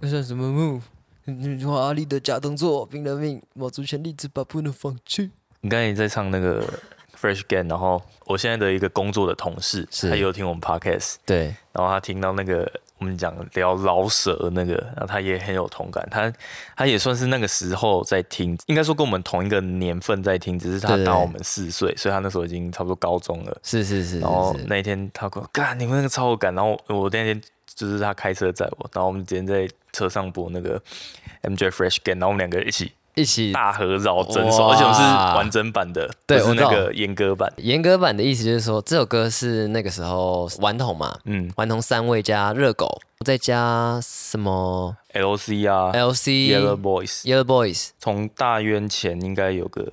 那算什么 move？嗯华丽的假动作，拼了命，卯足全力，只怕不能放弃。你刚才也在唱那个 Fresh Game，然后我现在的一个工作的同事，是他也有听我们 Podcast，对，然后他听到那个我们讲聊老舍那个，然后他也很有同感，他他也算是那个时候在听，应该说跟我们同一个年份在听，只是他大我们四岁，所以他那时候已经差不多高中了。是是是然后那一天他跟我干，你们那个超有感。然后我那天就是他开车载我，然后我们今天在车上播那个 MJ Fresh Game，然后我们两个一起一起大合绕整首，而且我们是完整版的，对我那个阉割版。严格版的意思就是说，这首歌是那个时候顽童嘛，嗯顽童三位加热狗，再加什么，LC 啊 LC、，Yellow Boys，Yellow Boys，从大渊前应该有个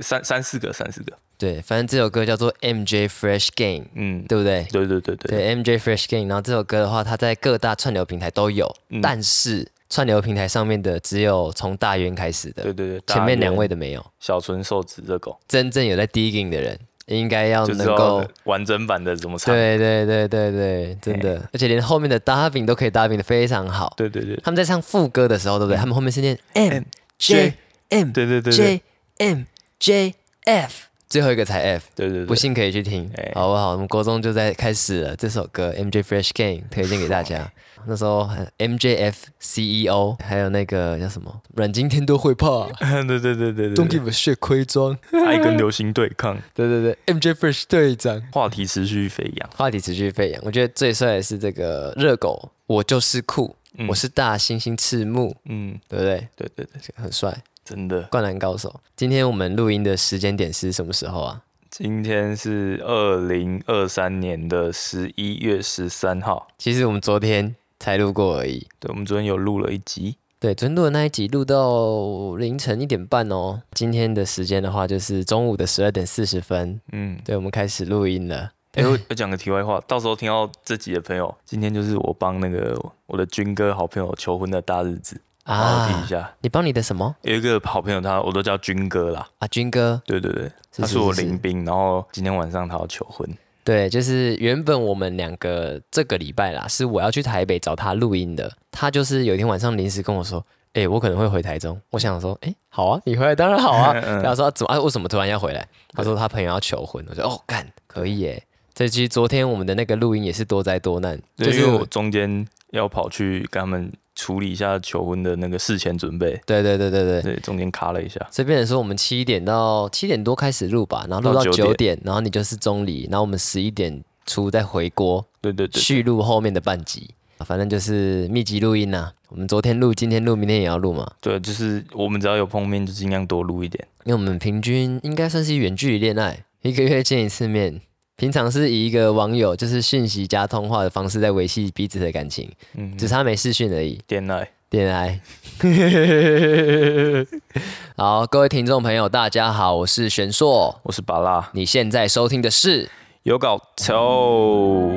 三三四个，三四个。对，反正这首歌叫做 MJ Fresh Game，嗯，对不对？对对对对，对 MJ Fresh Game，然后这首歌的话，它在各大串流平台都有，嗯但是串流平台上面的只有从大渊开始的，对对对，前面两位的的没有。小纯瘦子热狗，真正有在 digging 的人，应该要能够。完整版的怎么唱。对对对对对，真的，而且连后面的搭饼都可以搭饼的非常好。对对对他们在唱副歌的时候，对不对？他们后面是念 M J M 对对对对 J M J F，最后一个才 F。对对对，不信可以去听。哎，好不好？我们国中就在开始了这首歌《MJ Fresh Game》，推荐给大家。那时候还 MJF CEO，还有那个叫什么？阮经天都会怕。对对对对对，Don't give a shit 盔装，爱跟流行对抗，对对对，MJ Fresh 队长。话题持续飞扬。话题持续飞扬，我觉得最帅的是这个热狗，我就是酷，嗯。我是大猩猩赤木，嗯，对不对？对对对，很帅，真的。灌篮高手。今天我们录音的时间点是什么时候啊？今天是二零二三年的十一月十三号，其实我们昨天才录过而已。对，我们昨天有录了一集，对，昨天录的那一集录到凌晨一点半哦。今天的时间的话，就是中午的十二点四十分。嗯，对，我们开始录音了。哎、我我讲个题外话，到时候听到这集的朋友，今天就是我帮那个我的军哥好朋友求婚的大日子，啊，下。你帮你的什么有一个好朋友他，我都叫军哥啦，啊？军哥，对对对，是他是我林兵，然后今天晚上他要求婚，对，就是原本我们两个这个礼拜啦，是我要去台北找他录音的。他就是有一天晚上临时跟我说：“哎、我可能会回台中。”我想说：“哎、好啊，你回来当然好啊。”然后说：“怎么啊？为什么突然要回来？”他说他朋友要求婚。我说：“哦，干，可以耶。”这其实昨天我们的那个录音也是多灾多难，就就是我中间要跑去跟他们处理一下求婚的那个事前准备，对对对对对。对，中间卡了一下。所以变成说我们七点到七点多开始录吧，然后录到到9九点，然后你就是中离，然后我们十一点出再回锅对对对，续录后面的半集，反正就是密集录音呐、我们昨天录，今天录，明天也要录嘛，对，就是我们只要有碰面，就尽量多录一点。因为我们平均应该算是远距离恋爱，一个月见一次面。平常是以一个网友就是讯息加通话的方式在维系彼此的感情，嗯，只差没视讯而已。恋爱，恋爱。好，各位听众朋友，大家好，我是玄硕。我是巴拉，你现在收听的是有搞头。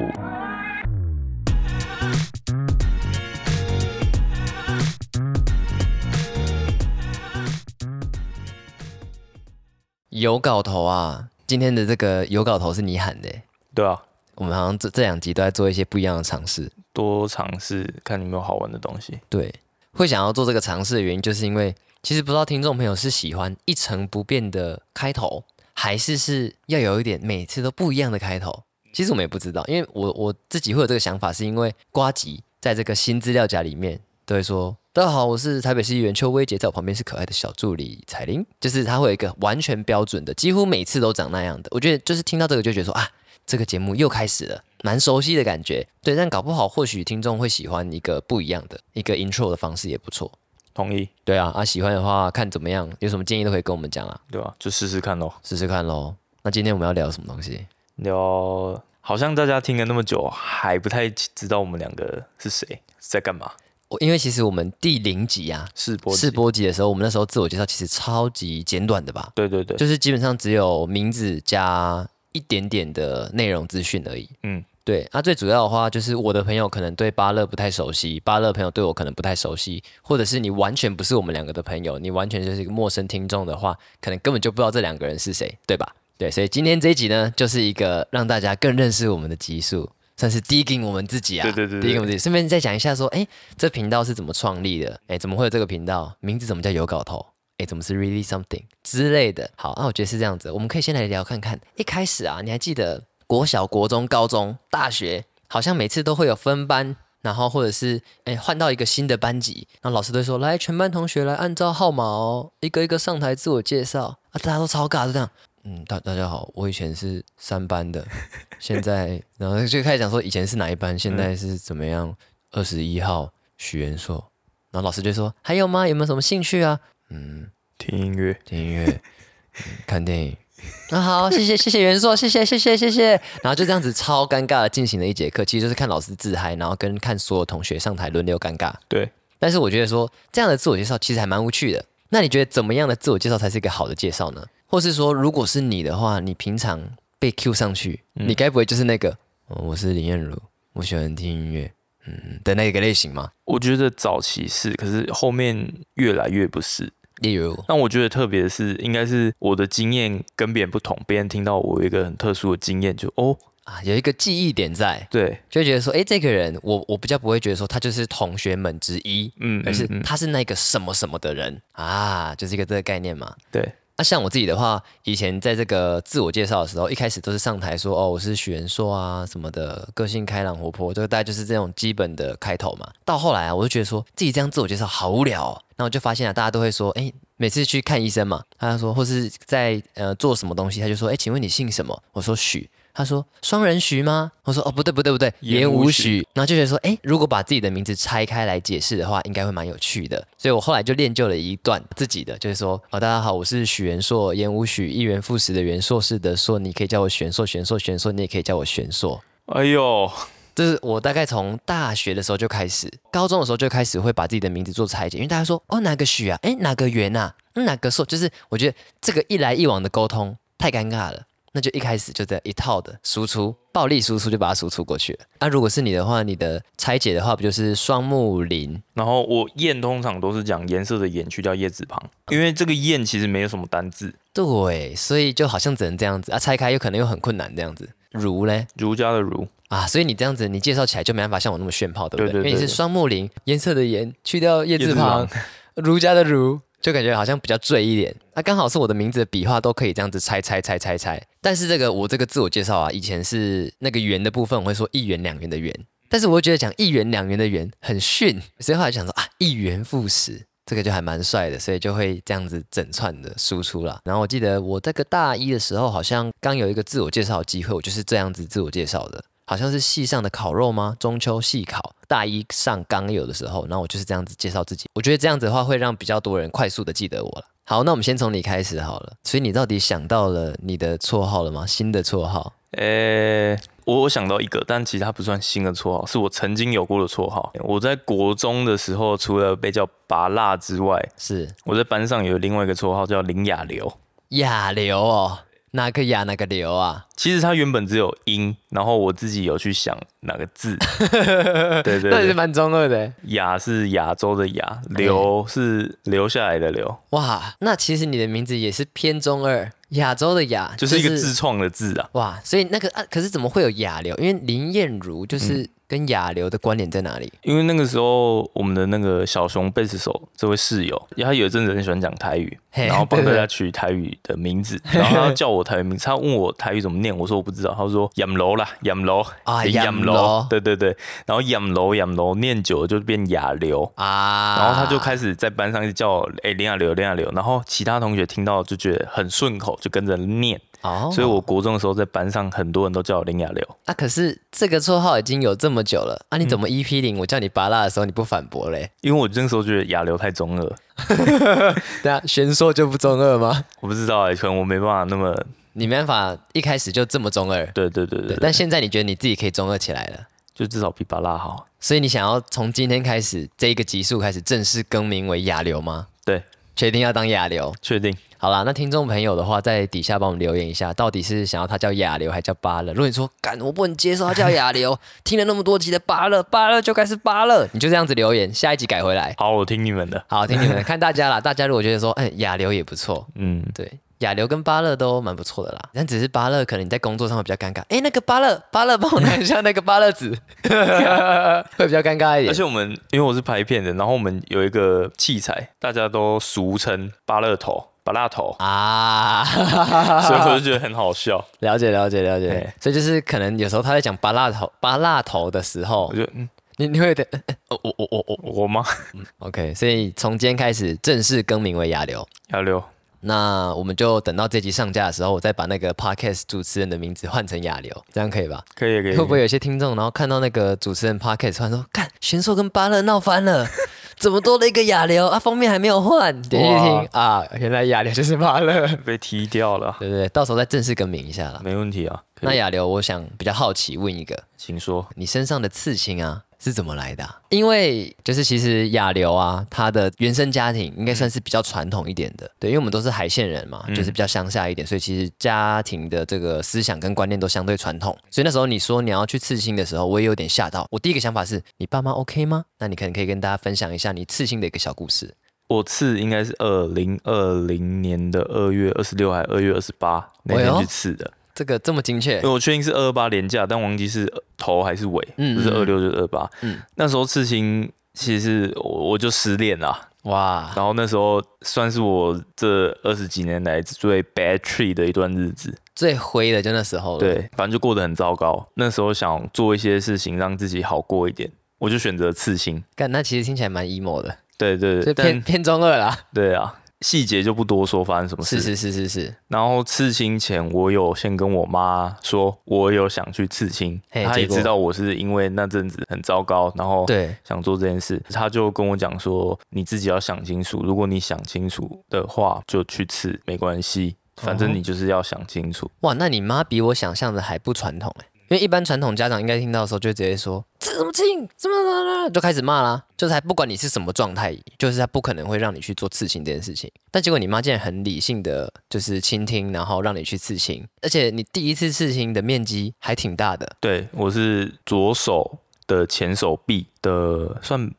有搞头啊！今天的这个有稿头是你喊的欸，对啊，我们好像这这两集都在做一些不一样的尝试。多尝试看有没有好玩的东西。对，会想要做这个尝试的原因，就是因为其实不知道听众朋友是喜欢一成不变的开头，还是是要有一点每次都不一样的开头。其实我们也不知道，因为我我自己会有这个想法，是因为瓜吉在这个新资料夹里面都会说：“大家好，我是台北市议员邱威杰，在我旁边是可爱的小助理彩玲。”就是他会有一个完全标准的，几乎每次都长那样的。我觉得就是听到这个就觉得说啊，这个节目又开始了，蛮熟悉的感觉。对，但搞不好或许听众会喜欢一个不一样的一个 intro 的方式也不错。同意，对啊，啊喜欢的话看怎么样，有什么建议都可以跟我们讲啊，对吧、就试试看咯。试试看喽。那今天我们要聊什么东西？聊，好像大家听了那么久，还不太知道我们两个是谁，在干嘛。我因为其实我们第零集啊，试播集试，播集的时候，我们那时候自我介绍其实超级简短的吧，对对对，就是基本上只有名字加一点点的内容资讯而已。嗯，对，那、最主要的话就是我的朋友可能对巴勒不太熟悉，巴勒朋友对我可能不太熟悉，或者是你完全不是我们两个的朋友，你完全就是一个陌生听众的话，可能根本就不知道这两个人是谁，对吧？对，所以今天这一集呢，就是一个让大家更认识我们的集数。算是 digging 我们自己啊，对对对对 digging 我们自己。顺便再讲一下说，哎，这频道是怎么创立的？哎，怎么会有这个频道？名字怎么叫有搞头？哎，怎么是 really something 之类的？好，那我觉得是这样子，我们可以先来聊看看。一开始啊，你还记得国小、国中、高中、大学，好像每次都会有分班。然后或者是哎换到一个新的班级，然后老师都说来全班同学来按照号码哦，一个一个上台自我介绍啊，大家都超尬，就这样，嗯大大家好，我以前是三班的，现在然后就开始讲说以前是哪一班，现在是怎么样，二十一号许元硕，然后老师就说还有吗？有没有什么兴趣啊？嗯，听音乐，听音乐，嗯看电影。那 好，谢谢谢谢元硕，谢谢谢谢谢谢。然后就这样子超尴尬的进行了一节课，其实就是看老师自嗨，然后跟看所有同学上台轮流尴尬。对，但是我觉得说这样的自我介绍其实还蛮无趣的。那你觉得怎么样的自我介绍才是一个好的介绍呢？或是说，如果是你的话，你平常被 Q 上去，你该不会就是那个、哦、我是林燕如，我喜欢听音乐，嗯的那个类型吗？我觉得早期是，可是后面越来越不是。例如，但我觉得特别的是，应该是我的经验跟别人不同，别人听到我有一个很特殊的经验，就哦，啊，有一个记忆点在，对，就会觉得说，哎，这个人，我我比较不会觉得说他就是同学们之一，嗯，而是他是那个什么什么的人啊，就是一个这个概念嘛。对，那像我自己的话，以前在这个自我介绍的时候，一开始都是上台说哦，我是许元硕啊什么的，个性开朗活泼，这个大概就是这种基本的开头嘛。到后来啊，我就觉得说自己这样自我介绍好无聊、哦，那我就发现啊，大家都会说，哎，每次去看医生嘛，他就说，或是在呃做什么东西，他就说，哎，请问你姓什么？我说许。他说双人徐吗？我说哦不对不对不对，言言无无许。然后就觉得说，哎，如果把自己的名字拆开来解释的话，应该会蛮有趣的。所以我后来就练就了一段自己的，就是说，哦大家好，我是许元硕，言无许，一元复始的元，硕士的硕，你可以叫我玄硕，玄硕玄硕，你也可以叫我玄硕。哎呦，这是我大概从大学的时候就开始，高中的时候就开始会把自己的名字做拆解，因为大家说哦哪个许啊，哎哪个元啊，嗯哪个硕，就是我觉得这个一来一往的沟通太尴尬了，那就一开始就这一套的输出，暴力输出就把它输出过去了。那、如果是你的话，你的拆解的话不就是双木林？然后我燕通常都是讲颜色的颜去掉叶字旁，因为这个燕其实没有什么单字，对，所以就好像只能这样子啊，拆开有可能又很困难这样子。儒嘞儒家的儒，啊，所以你这样子你介绍起来就没办法像我那么炫炮，对不对？对对对因为你是双木林，颜色的颜去掉叶字叶字旁旁，儒家的儒，就感觉好像比较醉一点。那、刚好是我的名字的笔画都可以这样子拆拆拆拆拆。但是这个我这个自我介绍啊，以前是那个圆的部分我会说一元两元的元，但是我会觉得讲一元两元的元很逊，所以后来想说啊一元复始。这个就还蛮帅的，所以就会这样子整串的输出啦。然后我记得我这个大一的时候，好像刚有一个自我介绍机会，我就是这样子自我介绍的。好像是系上的烤肉吗？中秋系烤，大一上刚有的时候，然后我就是这样子介绍自己。我觉得这样子的话，会让比较多人快速的记得我了。好，那我们先从你开始好了。所以你到底想到了你的绰号了吗？新的绰号？诶、我我想到一个，但其实它不算新的绰号，是我曾经有过的绰号。我在国中的时候，除了被叫拔辣之外，是我在班上有另外一个绰号叫林雅流。亚流哦，哪个雅哪个流啊？其实它原本只有音，然后我自己有去想哪个字。对对對，那也是蛮中二的。雅是亚洲的雅，留是留下来的留，哇，那其实你的名字也是偏中二，亚洲的亚就是一个自创的字啊。哇，所以那个啊，可是怎么会有亚流？因为林燕如就是跟雅流的关联在哪里？因为那个时候我们的那个小熊贝斯手这位室友，因为他有一阵子很喜欢讲台语，然后帮大家取台语的名字，然后他叫我台语名字，他问我台语怎么念，我说我不知道，他说养楼啦，养楼啊，养楼，对对对，然后养楼养楼念久了就变雅流啊，然后他就开始在班上一直叫哎、练、林流林雅流，然后其他同学听到就觉得很顺口，就跟着念。哦，所以我国中的时候在班上很多人都叫我林雅流。啊，可是这个绰号已经有这么久了啊，你怎么嗯 EP 零我叫你拔蜡的时候你不反驳嘞？因为我那时候觉得亚流太中二，对啊，玄硕就不中二吗？我不知道哎、可能我没办法那么，你没办法一开始就这么中二，对对对对对，但现在你觉得你自己可以中二起来了。就至少比巴拉好。所以你想要从今天开始这一个集数开始正式更名为亚流吗？对，确定要当亚流？确定。好啦，那听众朋友的话，在底下帮我们留言一下，到底是想要他叫亚流还叫巴勒？如果你说敢我不能接受他叫亚流，听了那么多集的巴勒，巴勒就该是巴勒，你就这样子留言，下一集改回来。好，我听你们的。好，听你们的，看大家啦。大家如果觉得说，嗯，亚流也不错，嗯，对，亚流跟巴乐都蛮不错的啦，但只是巴乐可能你在工作上会比较尴尬。哎，那个巴乐，巴乐帮我拿一下那个巴乐纸，会比较尴尬一点。而且我们因为我是拍片的，然后我们有一个器材，大家都俗称巴乐头、巴辣头，啊，所以我就觉得很好笑。了解了解了解。所以就是可能有时候他在讲巴辣头巴辣头的时候我，就嗯，你你会有点，呃呃哦我我我我我吗？OK，所以从今天开始正式更名为亚流。亚流，那我们就等到这集上架的时候，我再把那个 podcast 主持人的名字换成亚流，这样可以吧？可以可以。会不会有些听众，然后看到那个主持人 podcast 突然说，看玄硕跟巴勒闹翻了，怎么多了一个亚流啊？封面还没有换，点进去听啊，原来亚流就是巴勒，被踢掉了？对不对？到时候再正式更名一下了。没问题啊。那亚流，我想比较好奇问一个，请说。你身上的刺青啊是怎么来的啊、因为就是其实亚流啊，他的原生家庭应该算是比较传统一点的，对，因为我们都是海线人嘛，嗯就是比较乡下一点，所以其实家庭的这个思想跟观念都相对传统。所以那时候你说你要去刺青的时候，我也有点吓到。我第一个想法是你爸妈 OK 吗？那你可能可以跟大家分享一下你刺青的一个小故事。我刺应该是二零二零年的二月二十六还二月二十八那天去刺的，这个这么精确因为，我确定是二二八连价，但忘记是头还是尾，不是二六就是二八。嗯那时候刺青其实是我我就失恋啦，哇，然后那时候算是我这二十几年来最 bad tree 的一段日子。最灰的就那时候了。，对，反正就过得很糟糕。那时候想做一些事情让自己好过一点，我就选择刺青。干那其实听起来蛮 emo 的，对对对，就偏偏中二啦。对啊，细节就不多说发生什么事。是是是是是，然后刺青前，我有先跟我妈说，我有想去刺青，她也知道我是因为那阵子很糟糕，然后对，想做这件事，她就跟我讲说，你自己要想清楚，如果你想清楚的话，就去刺，没关系，反哦。正你就是要想清楚。哇，那你妈比我想象的还不传统哎，因为一般传统家长应该听到的时候就直接说这怎么亲，怎么怎么就开始骂啦，就是还不管你是什么状态，就是他不可能会让你去做刺青这件事情。但结果你妈竟然很理性的，就是倾听，然后让你去刺青，而且你第一次刺青的面积还挺大的，对我是左手的前手臂的算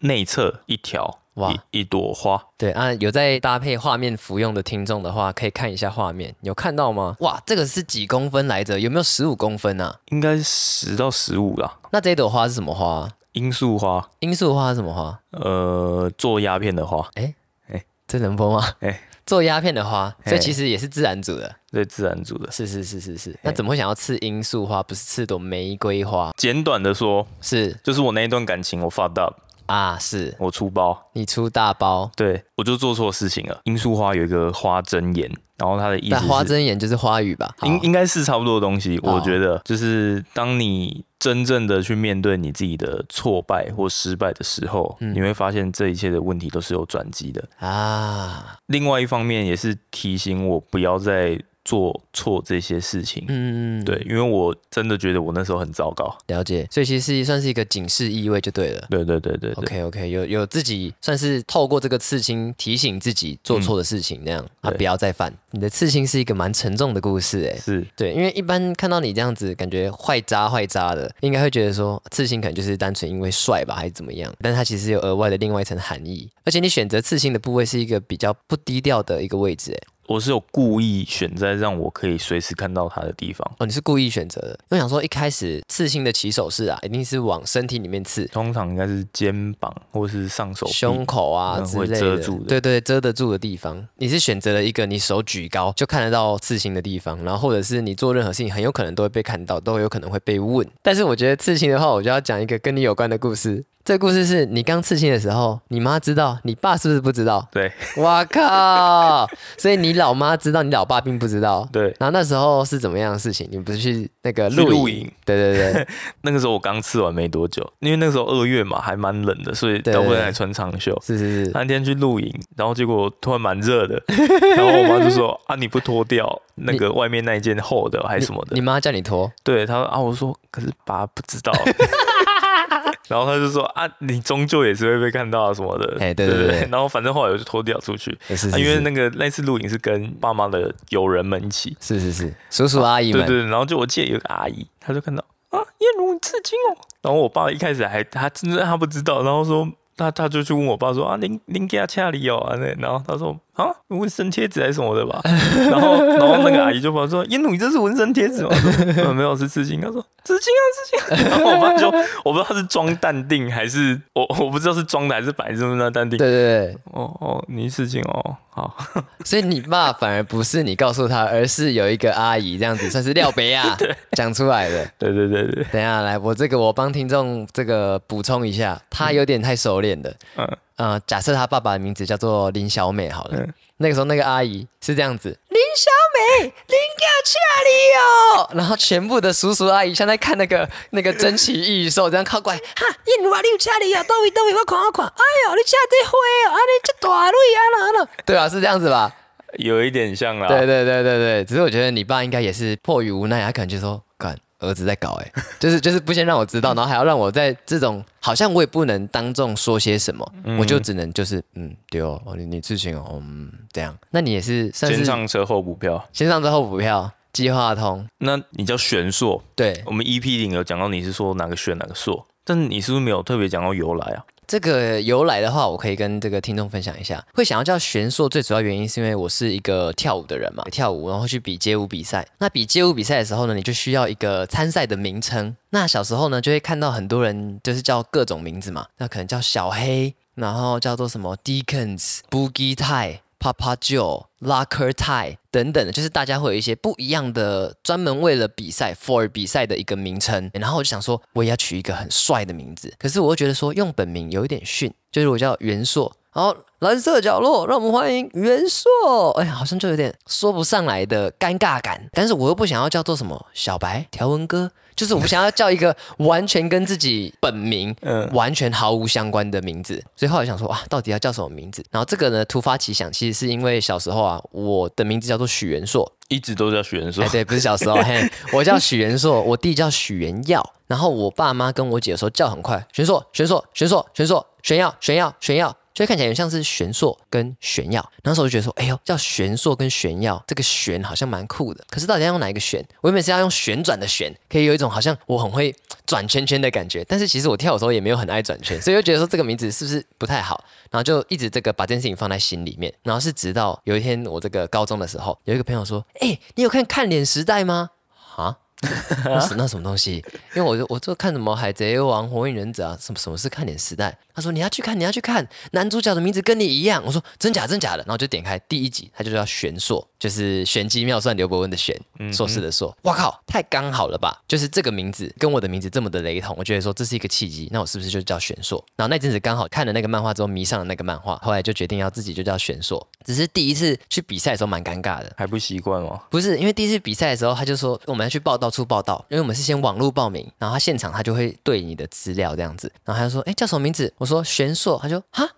内侧一条，哇一一朵花，对啊，有在搭配画面服用的听众的话，可以看一下画面，有看到吗？哇，这个是几公分来着？有没有十五公分啊？应该是十到十五啦。那这一朵花是什么花啊？罂粟花，罂粟花是什么花？呃，做鸦片的花，哎哎这能播吗？哎做鸦片的花，所以哎其实也是自然组的。对，自然组的。是是是是是。那怎么会想要刺罂粟花，不是刺朵玫瑰花？简短的说，是就是我那一段感情我 fucked up，啊，是。我出包，你出大包。对。我就做错事情了。罂粟花有一个花针眼，然后它的意思但花是针眼就是花语吧？好。应应该是差不多的东西，我觉得。就是当你真正的去面对你自己的挫败或失败的时候，嗯。你会发现这一切的问题都是有转机的。啊，另外一方面也是提醒我不要再做错这些事情。嗯，对，因为我真的觉得我那时候很糟糕。了解。所以其实算是一个警示意味就对了。对对对对对 OK OK，有有自己算是透过这个刺青提醒自己做错的事情，那样啊不要再犯。你的刺青是一个蛮沉重的故事哎。是对，因为一般看到你这样子，感觉坏渣坏渣的，应该会觉得说刺青可能就是单纯因为帅吧，还是怎么样？但是它其实有额外的另外一层含义，而且你选择刺青的部位是一个比较不低调的一个位置，哎，我是有故意选在让我可以随时看到它的地方。哦，你是故意选择的。我想说，一开始刺青的起手式啊，一定是往身体里面刺，通常应该是肩膀或是上手胸口啊之类的，遮住的对对，遮得住的地方。你是选择了一个你手举高就看得到刺青的地方，然后或者是你做任何事情很有可能都会被看到，都有可能会被问。但是我觉得刺青的话，我就要讲一个跟你有关的故事。这故事是你刚刺青的时候，你妈知道，你爸是不是不知道？对哇靠！所以你老妈知道，你老爸并不知道。对，然后那时候是怎么样的事情？你不是去那个露营？露营对对对，那个时候我刚刺完没多久，因为那个时候二月嘛，还蛮冷的，所以对对大部分还穿长袖。是是是。那天去露营，然后结果突然蛮热的，然后我妈就说：“啊，你不脱掉那个外面那一件厚的还是什么的你妈叫你脱，？”对，她说：“啊，我说可是爸不知道。”然后他就说：“啊，你终究也是会被看到啊什么的。”哎对对对然后反正后来我就脱掉出去，是是啊，因为那个那次录影是跟爸妈的友人们一起，是是是，叔叔阿姨们，对对，然后就我记得有个阿姨，她就看到啊，燕如你刺青哦。然后我爸一开始还他真的他不知道，然后说他他就去问我爸说啊，您您给他掐里哦？啊那，然后他说啊，纹身贴纸还是什么的吧。然后然后那个阿姨就问说，烟弩，你这是纹身贴纸吗？我说、呃、没有，是刺青。他说刺青啊，刺青。然后我爸就我不知道他是装淡定还是我我不知道是装的还是摆这么那淡定。对对对，哦哦，你刺青哦，好。所以你爸反而不是你告诉他，而是有一个阿姨这样子，算是廖北啊讲出来的。对对对对，等一下来，我这个我帮听众这个补充一下，他有点太熟练了。嗯呃，假设他爸爸的名字叫做林小美好了，嗯那个时候那个阿姨是这样子，林小美，林家去哪里哦？然后全部的叔叔阿姨像在看那个那个珍奇异兽，这样靠过来，哈，燕如啊，你有车里啊，到位到位，我看我看，哎呦，你车这花哦，啊你这大蕊啊啦啦，对啊，是这样子吧？有一点像啦。对对对对对，只是我觉得你爸应该也是迫于无奈，他可能就说，干儿子在搞哎、就是就是不先让我知道，然后还要让我在这种好像我也不能当众说些什么，我就只能就是嗯对哦，哦你你事情哦嗯这样，那你也是先上车后补票。先上车后补票，计划通，那你叫玄硕，对。我们 EP 零有讲到你是说哪个玄哪个硕，但你是不是没有特别讲到由来啊？这个由来的话，我可以跟这个听众分享一下。会想要叫玄硕，最主要原因是因为我是一个跳舞的人嘛，跳舞然后去比街舞比赛。那比街舞比赛的时候呢，你就需要一个参赛的名称。那小时候呢，就会看到很多人就是叫各种名字嘛，那可能叫小黑，然后叫做什么 Deacons、Boogie Tie、Papa Joe、Locker Tie 等等的，就是大家会有一些不一样的，专门为了比赛 for 比赛的一个名称。然后我就想说，我也要取一个很帅的名字，可是我又觉得说用本名有一点逊，就是我叫元硕。然后蓝色角落，让我们欢迎元硕。哎呀，好像就有点说不上来的尴尬感，但是我又不想要叫做什么小白条纹哥，就是我不想要叫一个完全跟自己本名 嗯完全毫无相关的名字，所以后来想说哇，到底要叫什么名字？然后这个呢，突发奇想，其实是因为小时候啊，我的名字叫做许元硕，一直都叫许元硕哎，。对，不是小时候，嘿，我叫许元硕，我弟叫许元耀，然后我爸妈跟我姐说叫很快，玄硕，玄硕，玄硕，玄硕，玄耀，玄耀，玄耀。就会看起来有像是玄硕跟玄耀，那时候就觉得说，哎呦，叫玄硕跟玄耀，这个玄好像蛮酷的。可是到底要用哪一个玄？我原本是要用旋转的旋，可以有一种好像我很会转圈圈的感觉。但是其实我跳的时候也没有很爱转圈，所以就觉得说这个名字是不是不太好？然后就一直这个把这件事情放在心里面。然后是直到有一天我这个高中的时候，有一个朋友说，哎，你有看《看脸时代》吗？啊？那是那什么东西？因为我就我就看什么《海贼王》《火影忍者》啊，什么什么是看点时代？他说你要去看，你要去看，男主角的名字跟你一样。我说真假真假的，然后就点开第一集，他就叫玄硕，就是玄机妙算刘伯温的玄，硕士的硕。哇靠，太刚好了吧？就是这个名字跟我的名字这么的雷同，我觉得说这是一个契机，那我是不是就叫玄硕？然后那阵子刚好看了那个漫画之后迷上了那个漫画，后来就决定要自己就叫玄硕。只是第一次去比赛的时候蛮尴尬的，还不习惯哦？不是，因为第一次比赛的时候，他就说我们要去报道处报道，因为我们是先网络报名，然后他现场他就会对你的资料这样子，然后他就说，哎，叫什么名字？我说玄硕，他就哈，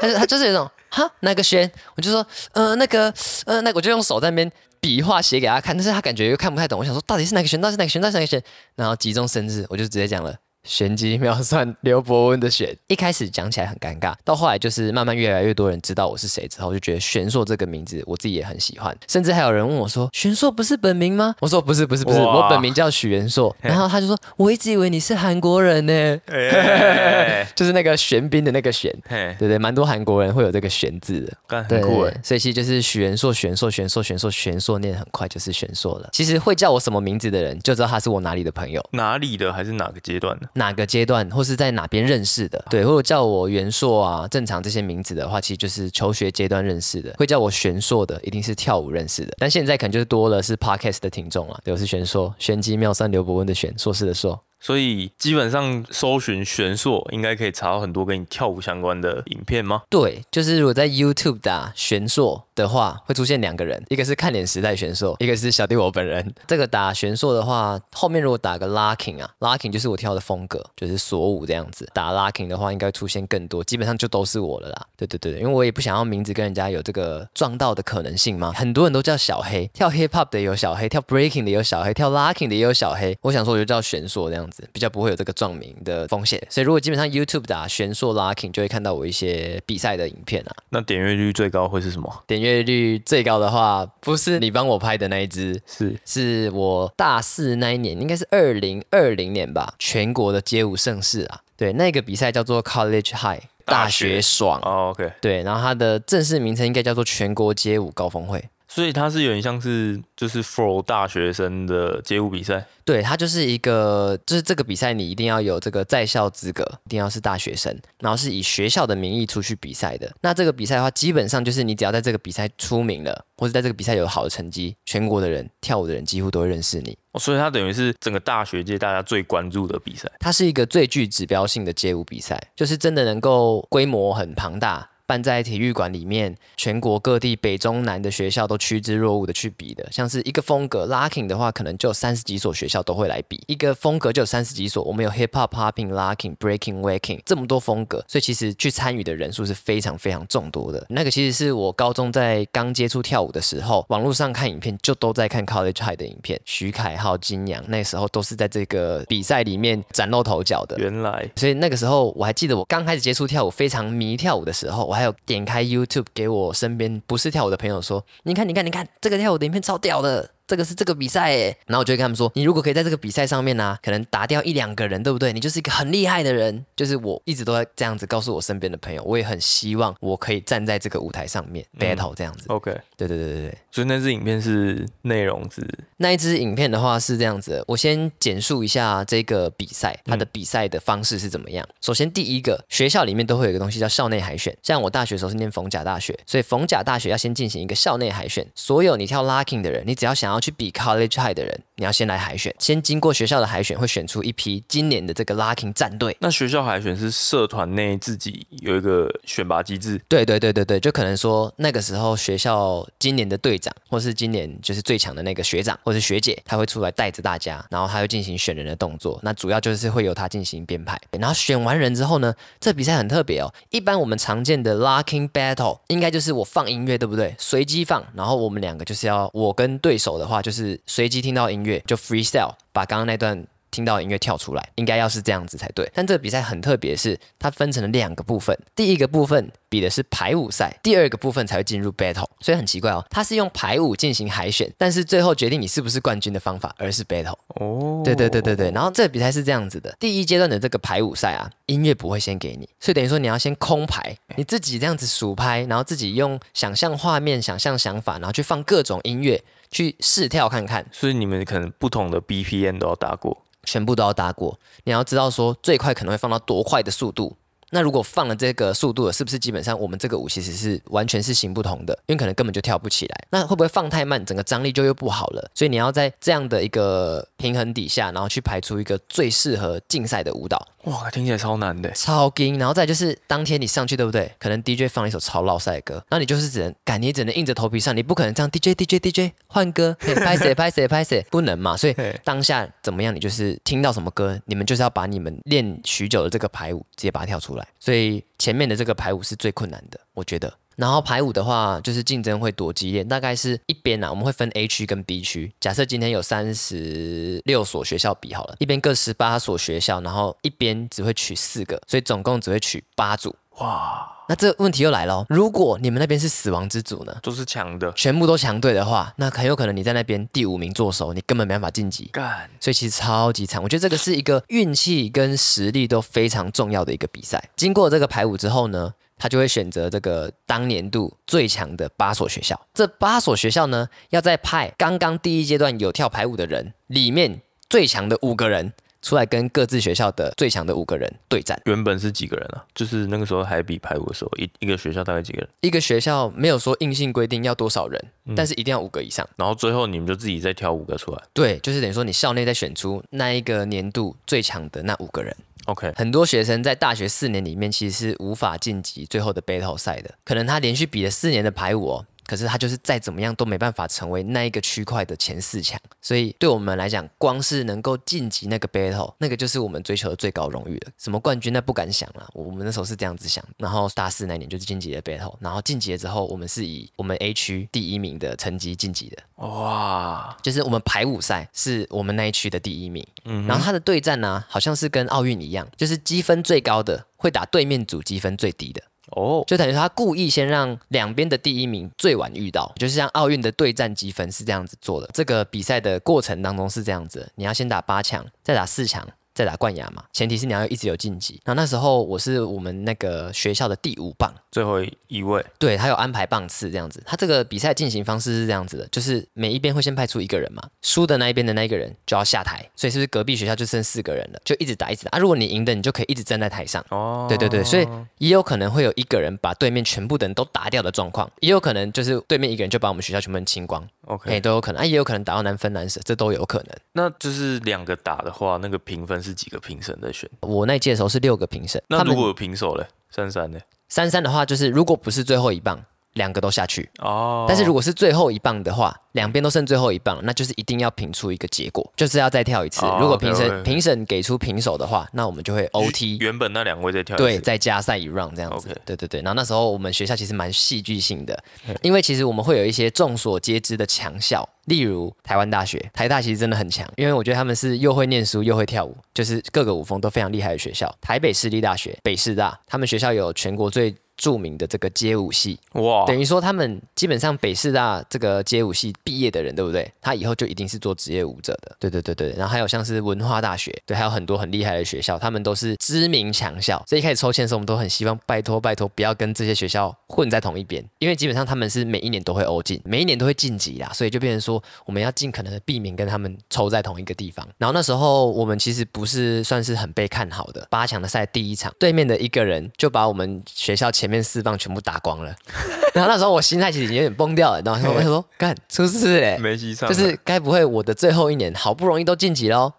他就他就是有一种哈那个轩，我就说呃那个呃那，我就用手在那边笔画写给他看，但是他感觉又看不太懂，我想说到底是哪个轩，到底是哪个轩，到底是哪个轩，然后急中生智，我就直接讲了。玄机妙算刘伯温的玄，一开始讲起来很尴尬，到后来就是慢慢越来越多人知道我是谁之后，就觉得玄硕这个名字我自己也很喜欢，甚至还有人问我说：“玄硕不是本名吗？”我说：“不是，不是，不是，我本名叫许元硕。”然后他就说：“我一直以为你是韩国人呢，哎，就是那个玄彬的那个玄。”嘿，对对，蛮多韩国人会有这个玄字的。对很酷哎。所以其实就是许元硕、玄硕、玄硕、玄硕、玄硕，念得很快就是玄硕了。其实会叫我什么名字的人，就知道他是我哪里的朋友。哪里的还是哪个阶段的？哪个阶段或是在哪边认识的，对，或者叫我元硕啊，正常这些名字的话，其实就是求学阶段认识的。会叫我玄硕的，一定是跳舞认识的。但现在可能就是多了是 podcast 的听众了，对，我是玄硕，玄机妙算刘伯温的玄，硕士的硕。所以基本上搜寻玄硕，应该可以查到很多跟你跳舞相关的影片吗？对，就是如果在 YouTube 打玄硕的话，会出现两个人，一个是看脸时代玄硕，一个是小弟我本人。这个打玄硕的话，后面如果打个 locking 啊，locking 就是我跳的风格，就是锁舞这样子。打 locking 的话，应该出现更多，基本上就都是我了啦。对对对，因为我也不想要名字跟人家有这个撞到的可能性嘛。很多人都叫小黑，跳 hip hop 的有小黑，跳 breaking 的有小黑，跳 locking 的也有小黑。我想说我就叫玄硕这样子，比较不会有这个撞名的风险。所以如果基本上 YouTube 打玄硕 locking，就会看到我一些比赛的影片啊。那点阅率最高会是什么？点阅率最高的话，不是你帮我拍的那一支，是是我大四那一年，应该是二零二零年吧，全国的街舞盛事啊。对，那个比赛叫做 College High。大学爽。哦，OK，对，然后它的正式名称应该叫做全国街舞高峰会。所以它是有点像是就是 for 大学生的街舞比赛。对，它就是一个，就是这个比赛你一定要有这个在校资格，一定要是大学生，然后是以学校的名义出去比赛的。那这个比赛的话，基本上就是你只要在这个比赛出名了，或者在这个比赛有好的成绩，全国的人跳舞的人几乎都会认识你。哦，所以它等于是整个大学界大家最关注的比赛。它是一个最具指标性的街舞比赛，就是真的能够规模很庞大。办在体育馆里面，全国各地北中南的学校都趋之若鹜的去比的。像是一个风格 locking 的话，可能就三十几所学校都会来比。一个风格就有三十几所，我们有 hip hop、popping、locking、breaking、waking 这么多风格，所以其实去参与的人数是非常非常众多的。那个其实是我高中在刚接触跳舞的时候，网络上看影片就都在看 college high 的影片，徐凯浩、金阳那时候都是在这个比赛里面崭露头角的。原来，所以那个时候我还记得我刚开始接触跳舞，非常迷跳舞的时候，我还有点开 YouTube 给我身边不是跳舞的朋友说：“你看，你看，你看，这个跳舞的影片超屌的。”这个是这个比赛诶，然后我就会跟他们说，你如果可以在这个比赛上面呢，可能打掉一两个人，对不对？你就是一个很厉害的人。就是我一直都在这样子告诉我身边的朋友，我也很希望我可以站在这个舞台上面 battle 这样子。OK，对对对对对。所以那支影片是内容是那一支影片的话是这样子，我先简述一下这个比赛，它的比赛的方式是怎么样。首先第一个，学校里面都会有一个东西叫校内海选，像我大学时候是念逢甲大学，所以逢甲大学要先进行一个校内海选，所有你跳 locking 的人，你只要想要去比 college。high 的人，你要先来海选，先经过学校的海选，会选出一批今年的这个 locking 战队。那学校海选是社团内自己有一个选拔机制？对对对对对，就可能说那个时候学校今年的队长，或是今年就是最强的那个学长或是学姐，他会出来带着大家，然后他会进行选人的动作。那主要就是会由他进行编排。然后选完人之后呢，这比赛很特别哦。一般我们常见的 locking battle 应该就是我放音乐，对不对？随机放，然后我们两个就是要我跟对手的话就是随。机听到音乐就 freestyle，把刚刚那段听到音乐跳出来，应该要是这样子才对。但这个比赛很特别，是它分成了两个部分。第一个部分比的是排舞赛，第二个部分才会进入 battle。所以很奇怪哦，它是用排舞进行海选，但是最后决定你是不是冠军的方法，而是 battle。哦，对对对对对。然后这个比赛是这样子的：第一阶段的这个排舞赛啊，音乐不会先给你，所以等于说你要先空排，你自己这样子数拍，然后自己用想象画面、想象想法，然后去放各种音乐。去试跳看看，所以你们可能不同的 BPM 都要搭过，全部都要搭过。你要知道说最快可能会放到多快的速度。那如果放了这个速度了，是不是基本上我们这个舞其实是完全是行不通的？因为可能根本就跳不起来。那会不会放太慢，整个张力就又不好了？所以你要在这样的一个平衡底下，然后去排出一个最适合竞赛的舞蹈。哇，听起来超难的，超惊。然后再就是当天你上去，对不对？可能 DJ 放了一首超老塞的歌，那你就是只能，赶你只能硬着头皮上，你不可能这样 DJ DJ DJ 换歌，拍谁拍谁拍谁，不能嘛。所以当下怎么样，你就是听到什么歌，你们就是要把你们练许久的这个排舞直接把它跳出来。所以前面的这个排舞是最困难的，我觉得。然后排五的话，就是竞争会多激烈，大概是一边啊，我们会分 A 区跟 B 区。假设今天有三十六所学校比好了，一边各十八所学校，然后一边只会取四个，所以总共只会取八组。哇，那这问题又来了，如果你们那边是死亡之组呢？都是强的，全部都强队的话，那很有可能你在那边第五名做手，你根本没办法晋级。干，所以其实超级惨。我觉得这个是一个运气跟实力都非常重要的一个比赛。经过这个排舞之后呢？他就会选择这个当年度最强的八所学校，这八所学校呢，要再派刚刚第一阶段有跳排舞的人里面最强的五个人出来，跟各自学校的最强的五个人对战。原本是几个人啊？就是那个时候还比排舞的时候，一一个学校大概几个人？一个学校没有说硬性规定要多少人，但是一定要五个以上。然后最后你们就自己再挑五个出来。对，就是等于说你校内再选出那一个年度最强的那五个人。OK，很多学生在大学四年里面其实是无法晋级最后的 battle 赛的，可能他连续比了四年的排五哦。可是他就是再怎么样都没办法成为那一个区块的前四强，所以对我们来讲，光是能够晋级那个 battle，那个就是我们追求的最高荣誉了。什么冠军那不敢想了，我们那时候是这样子想。然后大四那年就是晋级的 battle，然后晋级了之后，我们是以我们 A 区第一名的成绩晋级的。哇，就是我们排舞赛是我们那一区的第一名。嗯，然后他的对战呢，好像是跟奥运一样，就是积分最高的会打对面组积分最低的。哦，就等于他故意先让两边的第一名最晚遇到，就是像奥运的对战积分是这样子做的。这个比赛的过程当中是这样子，你要先打八强，再打四强。再打冠亚嘛，前提是你要一直有晋级。然后那时候我是我们那个学校的第五棒，最后一位，对他有安排棒次这样子。他这个比赛进行方式是这样子的，就是每一边会先派出一个人嘛，输的那一边的那一个人就要下台，所以是不是隔壁学校就剩四个人了，就一直打一直打啊？如果你赢的，你就可以一直站在台上。哦，对对对，所以也有可能会有一个人把对面全部的人都打掉的状况，也有可能就是对面一个人就把我们学校全部人清光，哎、OK，都有可能啊，也有可能打到难分难舍，这都有可能。那就是两个打的话，那个评分是几个评审在选？我那一届的时候是六个评审，那如果有平手嘞，三三呢？三三的话，就是如果不是最后一棒，两个都下去。哦，但是如果是最后一棒的话，两边都剩最后一棒，那就是一定要评出一个结果，就是要再跳一次。哦如果评审评审给出平手的话，那我们就会 OT，原本那两位再跳一次，对，再加赛一 round 这样子 OK。对对对。然后那时候我们学校其实蛮戏剧性的，因为其实我们会有一些众所皆知的强校，例如台湾大学、台大其实真的很强，因为我觉得他们是又会念书又会跳舞，就是各个舞风都非常厉害的学校。台北市立大学、北师大，他们学校有全国最著名的这个街舞系，哇，等于说他们基本上北师大这个街舞系毕业的人，对不对？他以后就一定是做职业舞者的。对对对对。然后还有像是文化大学，对，还有很多很厉害的学校，他们都是知名强校。所以一开始抽签的时候，我们都很希望拜托拜托不要跟这些学校混在同一边，因为基本上他们是每一年都会欧进，每一年都会晋级啦，所以就变成说我们要尽可能的避免跟他们抽在同一个地方。然后那时候我们其实不是算是很被看好的，八强的赛第一场，对面的一个人就把我们学校前面四棒全部打光了。然后那时候我心态其实已经有点崩掉了，然后我就说干出事嘞、没戏上了，就是该不会我的最后一年好不容易都晋级喽？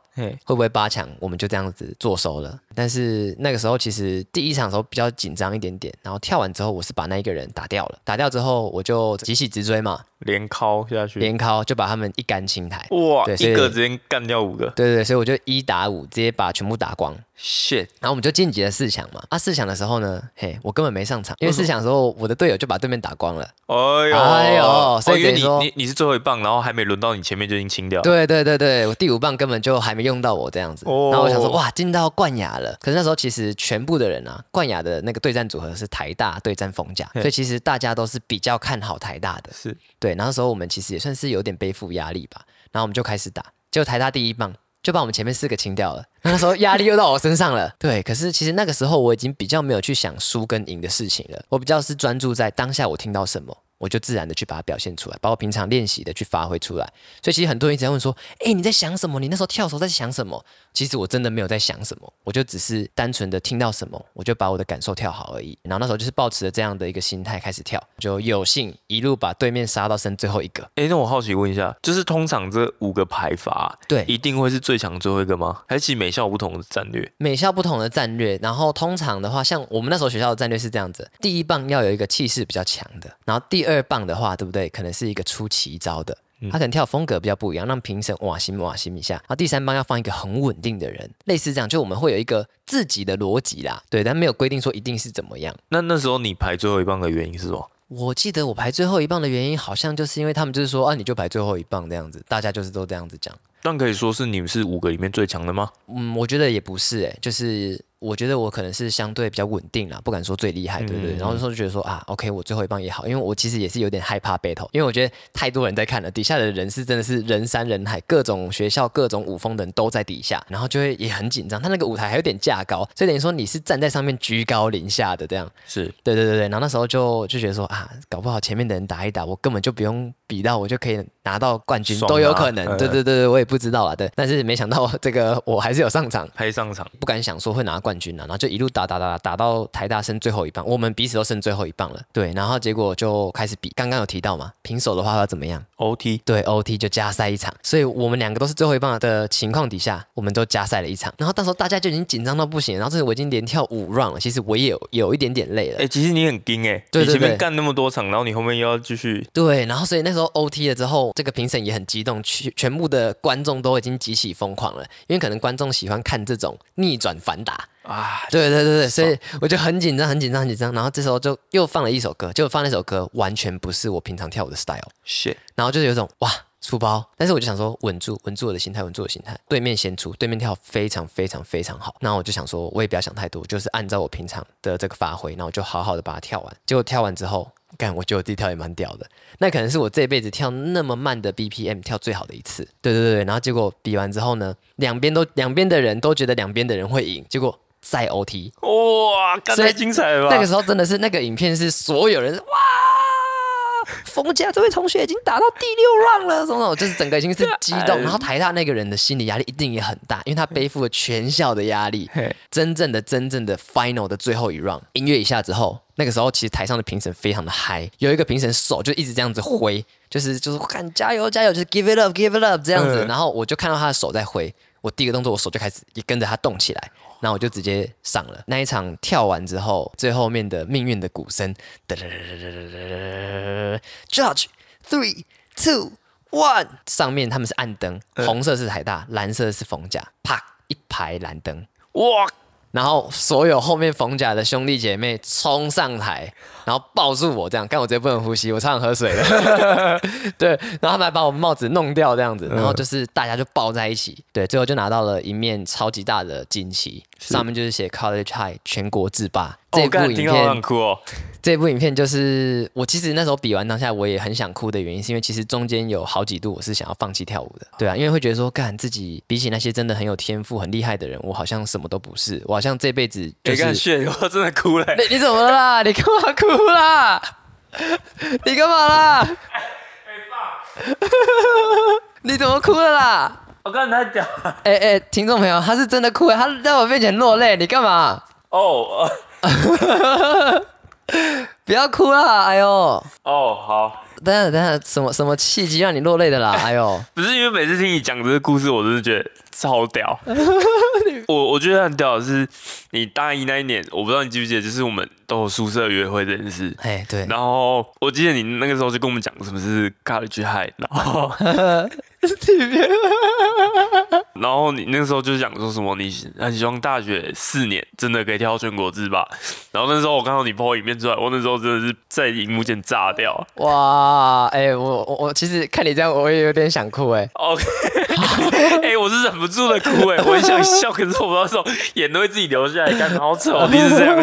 会不会八强我们就这样子坐收了？但是那个时候其实第一场的时候比较紧张一点点，然后跳完之后我是把那一个人打掉了，打掉之后我就急起直追嘛，连敲下去，连敲就把他们一杆清台。哇，一个直接干掉五个对对对，所以我就一打五，直接把全部打光。，shit，然后我们就晋级了四强嘛。啊，四强的时候呢，嘿，我根本没上场，因为四强的时候我的队友就把对面打光了。哎呦，哎呦所以你你你是最后一棒，然后还没轮到你，前面就已经清掉，，对对对对，我第五棒根本就还没用到我这样子。哦然后我想说，哇，进到冠亚了。可是那时候其实全部的人啊，冠亚的那个对战组合是台大对战逢甲，所以其实大家都是比较看好台大的。是对，然后那时候我们其实也算是有点背负压力吧。然后我们就开始打，结果台大第一棒就把我们前面四个清掉了。那时候压力又到我身上了。对，可是其实那个时候我已经比较没有去想输跟赢的事情了，我比较是专注在当下我听到什么。我就自然的去把它表现出来，把我平常练习的去发挥出来。所以其实很多人一直在问说：“哎、你在想什么？你那时候跳的时候在想什么？”其实我真的没有在想什么，我就只是单纯的听到什么，我就把我的感受跳好而已。然后那时候就是抱持着这样的一个心态开始跳，就有幸一路把对面杀到剩最后一个。哎、那我好奇问一下，就是通常这五个排法，对一定会是最强最后一个吗？还是其实每校不同的战略？每校不同的战略，然后通常的话，像我们那时候学校的战略是这样子：第一棒要有一个气势比较强的，然后第二棒的话，对不对？可能是一个出奇招的。他可能跳风格比较不一样，让评审哇心哇心一下。然后第三棒要放一个很稳定的人，类似这样，就我们会有一个自己的逻辑啦，对，但没有规定说一定是怎么样。那那时候你排最后一棒的原因是什么？我记得我排最后一棒的原因，好像就是因为他们就是说啊，你就排最后一棒这样子，大家就是都这样子讲。但可以说是你们是五个里面最强的吗？嗯，我觉得也不是哎、就是我觉得我可能是相对比较稳定啦，不敢说最厉害，对不对？嗯然后那时候就觉得说啊，OK，我最后一棒也好，因为我其实也是有点害怕 battle，因为我觉得太多人在看了，底下的人是真的是人山人海，各种学校、各种舞风的人都在底下，然后就会也很紧张。他那个舞台还有点架高，所以等于说你是站在上面居高临下的这样。是对对对对，然后那时候就就觉得说啊，搞不好前面的人打一打，我根本就不用比到，我就可以拿到冠军，都有啊可能。嗯对对对对，我也不知道啊，对，但是没想到 这个我还是有上场。还上场，不敢想说会拿冠军啊，然后就一路打打打打打到台大剩最后一棒，我们彼此都剩最后一棒了。对，然后结果就开始比，刚刚有提到嘛，平手的话要怎么样？OT 对，OT 就加赛一场，所以我们两个都是最后一棒的情况底下，我们都加赛了一场。然后到时候大家就已经紧张到不行，然后这我已经连跳五 round 了，其实我也有有一点点累了哎、。其实你很硬哎、对对对你前面干那么多场，然后你后面又要继续，对，然后所以那时候 OT 了之后，这个评审也很激动，全全部的观众都已经极其疯狂了，因为可能观众喜欢看这种逆转反打。啊，对对对对，所以我就很紧张，很紧张，很紧张。然后这时候就又放了一首歌，结果放那首歌完全不是我平常跳舞的 style，shit，然后就是有一种哇出包，但是我就想说稳住，稳住我的心态，稳住我的心态。对面先出，对面跳非常非常非常好，那我就想说，我也不要想太多，就是按照我平常的这个发挥，然后我就好好的把它跳完。结果跳完之后，干，我觉得我自己跳也蛮屌的。那可能是我这辈子跳那么慢的 BPM 跳最好的一次。对对对，然后结果比完之后呢，两边都两边的人都觉得两边的人会赢，结果赛 OT。哇，太精彩了吧！那个时候真的是那个影片是所有人哇，冯家这位同学已经打到第六 round 了，什么就是整个已经是激动，然后台大那个人的心理压力一定也很大，因为他背负了全校的压力。嘿真正的真正的 final 的最后一 round，音乐一下之后，那个时候其实台上的评审非常的嗨，有一个评审手就一直这样子挥，就是就是看加油加油，就是 give it up give it up 这样子，嗯然后我就看到他的手在挥，我第一个动作我手就开始也跟着他动起来，然后我就直接上了。那一场跳完之后，最后面的命运的鼓声，，Judge three two one，上面他们是暗灯，红色是台大，蓝色是冯甲，啪一排蓝灯。哇，然后所有后面冯甲的兄弟姐妹冲上台，然后抱住我，这样，但我直接不能呼吸，我差点喝水了。对，然后他们还把我帽子弄掉，这样子，然后就是大家就抱在一起，对，最后就拿到了一面超级大的锦旗，上面就是写 College High 全国制霸。这哦，部影刚才听到很片，酷哦。这部影片就是我其实那时候比完当下我也很想哭的原因，是因为其实中间有好几度我是想要放弃跳舞的，对啊，因为会觉得说，干自己比起那些真的很有天赋、很厉害的人，我好像什么都不是，我好像这辈子就是看炫，我真的哭了。你你怎么了啦？你干嘛哭啦？你干嘛啦？你怎么哭了啦？我刚才太屌了。哎、哎、听众朋友，他是真的哭了，他在我面前落泪，你干嘛？哦 不要哭啦！哎呦，哦哦，好，等一下等下，什么什么契机让你落泪的啦？哎呦，不是因为每次听你讲这个故事，我真的觉得超屌。我我觉得很屌的是，你大一那一年，我不知道你记不记得，就是我们都有宿舍约会这件事。哎，对，然后我记得你那个时候就跟我们讲什么是 college high，然后 然后你那个时候就是讲说什么你很希望大学四年真的可以跳全国制吧，然后那时候我看到你 po 影片出来，我那时候真的是在荧幕前炸掉。哇，哎、我我我其实看你这样，我也有点想哭哎。OK，哎、我是忍不住的哭哎、我很想笑，可是我不知道为什么眼都会自己流下来，看好丑，你是这样。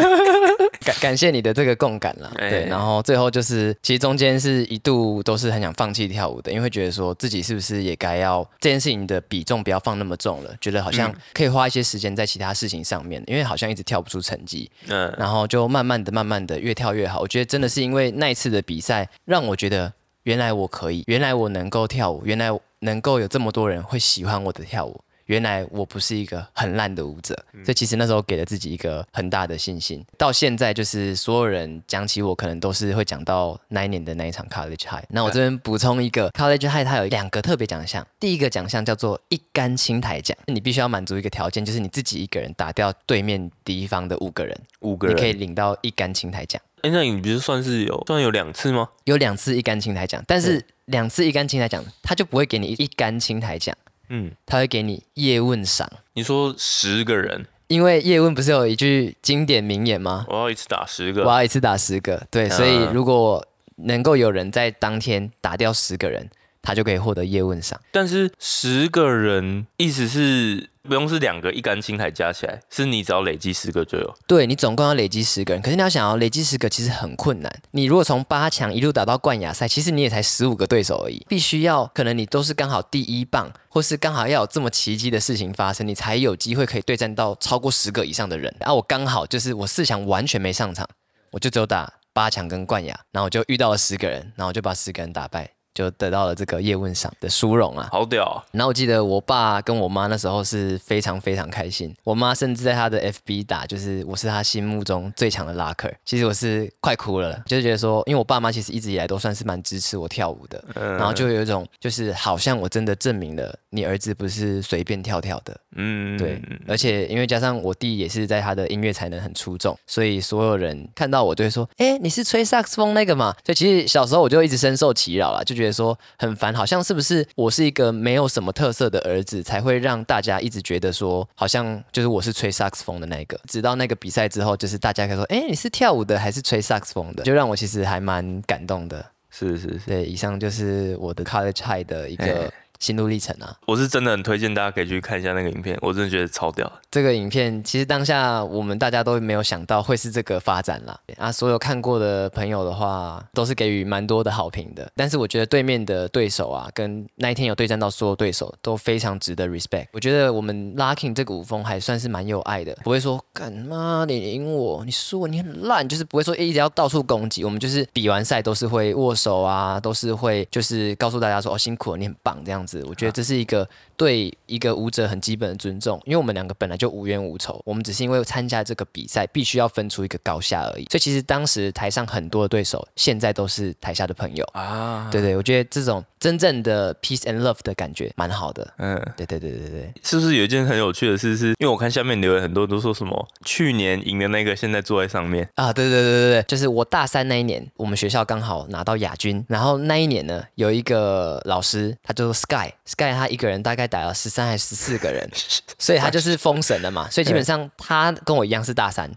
感感谢你的这个共感啦，哎。对，然后最后就是，其实中间是一度都是很想放弃跳舞的，因为会觉得说自己是不是也该要这件事情的比重不要放那么重了，觉得好像可以花一些时间在其他事情上面，因为好像一直跳不出成绩，嗯，然后就慢慢的、慢慢的越跳越好。我觉得真的是因为那一次的比赛，让我觉得原来我可以，原来我能够跳舞，原来能够有这么多人会喜欢我的跳舞。原来我不是一个很烂的舞者，所以其实那时候给了自己一个很大的信心。到现在就是所有人讲起我，可能都是会讲到那一年的那一场 College High。那我这边补充一个 College High，它有两个特别奖项。第一个奖项叫做一杆青苔奖，你必须要满足一个条件，就是你自己一个人打掉对面敌方的五个人，五个人你可以领到一杆青苔奖。哎、那你不是算是有算有两次吗？有两次一杆青苔奖，但是两次一杆青苔奖，他就不会给你一杆青苔奖，嗯，他会给你叶问赏。你说十个人，因为叶问不是有一句经典名言吗？我要一次打十个。我，要一次打十个，对，所以嗯。如果能够有人在当天打掉十个人，他就可以获得叶问赏。但是十个人意思是不用是两个一杆青台加起来，是你只要累积十个就有。对你总共要累积十个人，可是你要想要累积十个其实很困难。你如果从八强一路打到冠亚赛，其实你也才十五个对手而已，必须要可能你都是刚好第一棒，或是刚好要有这么奇迹的事情发生，你才有机会可以对战到超过十个以上的人。啊，我刚好就是我四强完全没上场，我就只有打八强跟冠亚，然后我就遇到了十个人，然后我就把十个人打败，就得到了这个叶问赏的殊荣啊。好屌啊、然后我记得我爸跟我妈那时候是非常非常开心，我妈甚至在她的 FB 打，就是我是她心目中最强的拉克。其实我是快哭了，就是觉得说，因为我爸妈其实一直以来都算是蛮支持我跳舞的，嗯然后就有一种就是好像我真的证明了你儿子不是随便跳跳的，嗯，对，而且因为加上我弟也是在他的音乐才能很出众，所以所有人看到我就会说：“哎、你是吹萨克斯风那个嘛？”所以其实小时候我就一直深受其扰啦，就觉得说很烦，好像是不是我是一个没有什么特色的儿子，才会让大家一直觉得说好像就是我是吹萨克斯风的那个。直到那个比赛之后，就是大家可以说：“哎、你是跳舞的还是吹萨克斯风的？”就让我其实还蛮感动的。是是是，对，以上就是我的 college high 的一个哎心路历程啊。我是真的很推荐大家可以去看一下那个影片，我真的觉得超屌。这个影片其实当下我们大家都没有想到会是这个发展啦。啊，所有看过的朋友的话，都是给予蛮多的好评的。但是我觉得对面的对手啊，跟那一天有对战到所有对手，都非常值得 respect。我觉得我们 Locking 这个舞风还算是蛮有爱的，不会说干妈你赢我，你输我，你很烂，就是不会说一直要到处攻击。我们就是比完赛都是会握手啊，都是会就是告诉大家说哦辛苦了，你很棒这样子。我觉得这是一个对一个舞者很基本的尊重，因为我们两个本来就无冤无仇，我们只是因为参加这个比赛必须要分出一个高下而已。所以其实当时台上很多的对手，现在都是台下的朋友。啊，对对，我觉得这种真正的 peace and love 的感觉蛮好的。嗯，对对对对对，是不是有一件很有趣的事？是因为我看下面留言很多都说什么去年赢的那个现在坐在上面，啊，对对对对对，就是我大三那一年，我们学校刚好拿到亚军，然后那一年呢，有一个老师，他就是 Sky，Sky 他一个人大概打了十三还是十四个人，所以他就是封神了嘛，所以基本上他跟我一样是大三，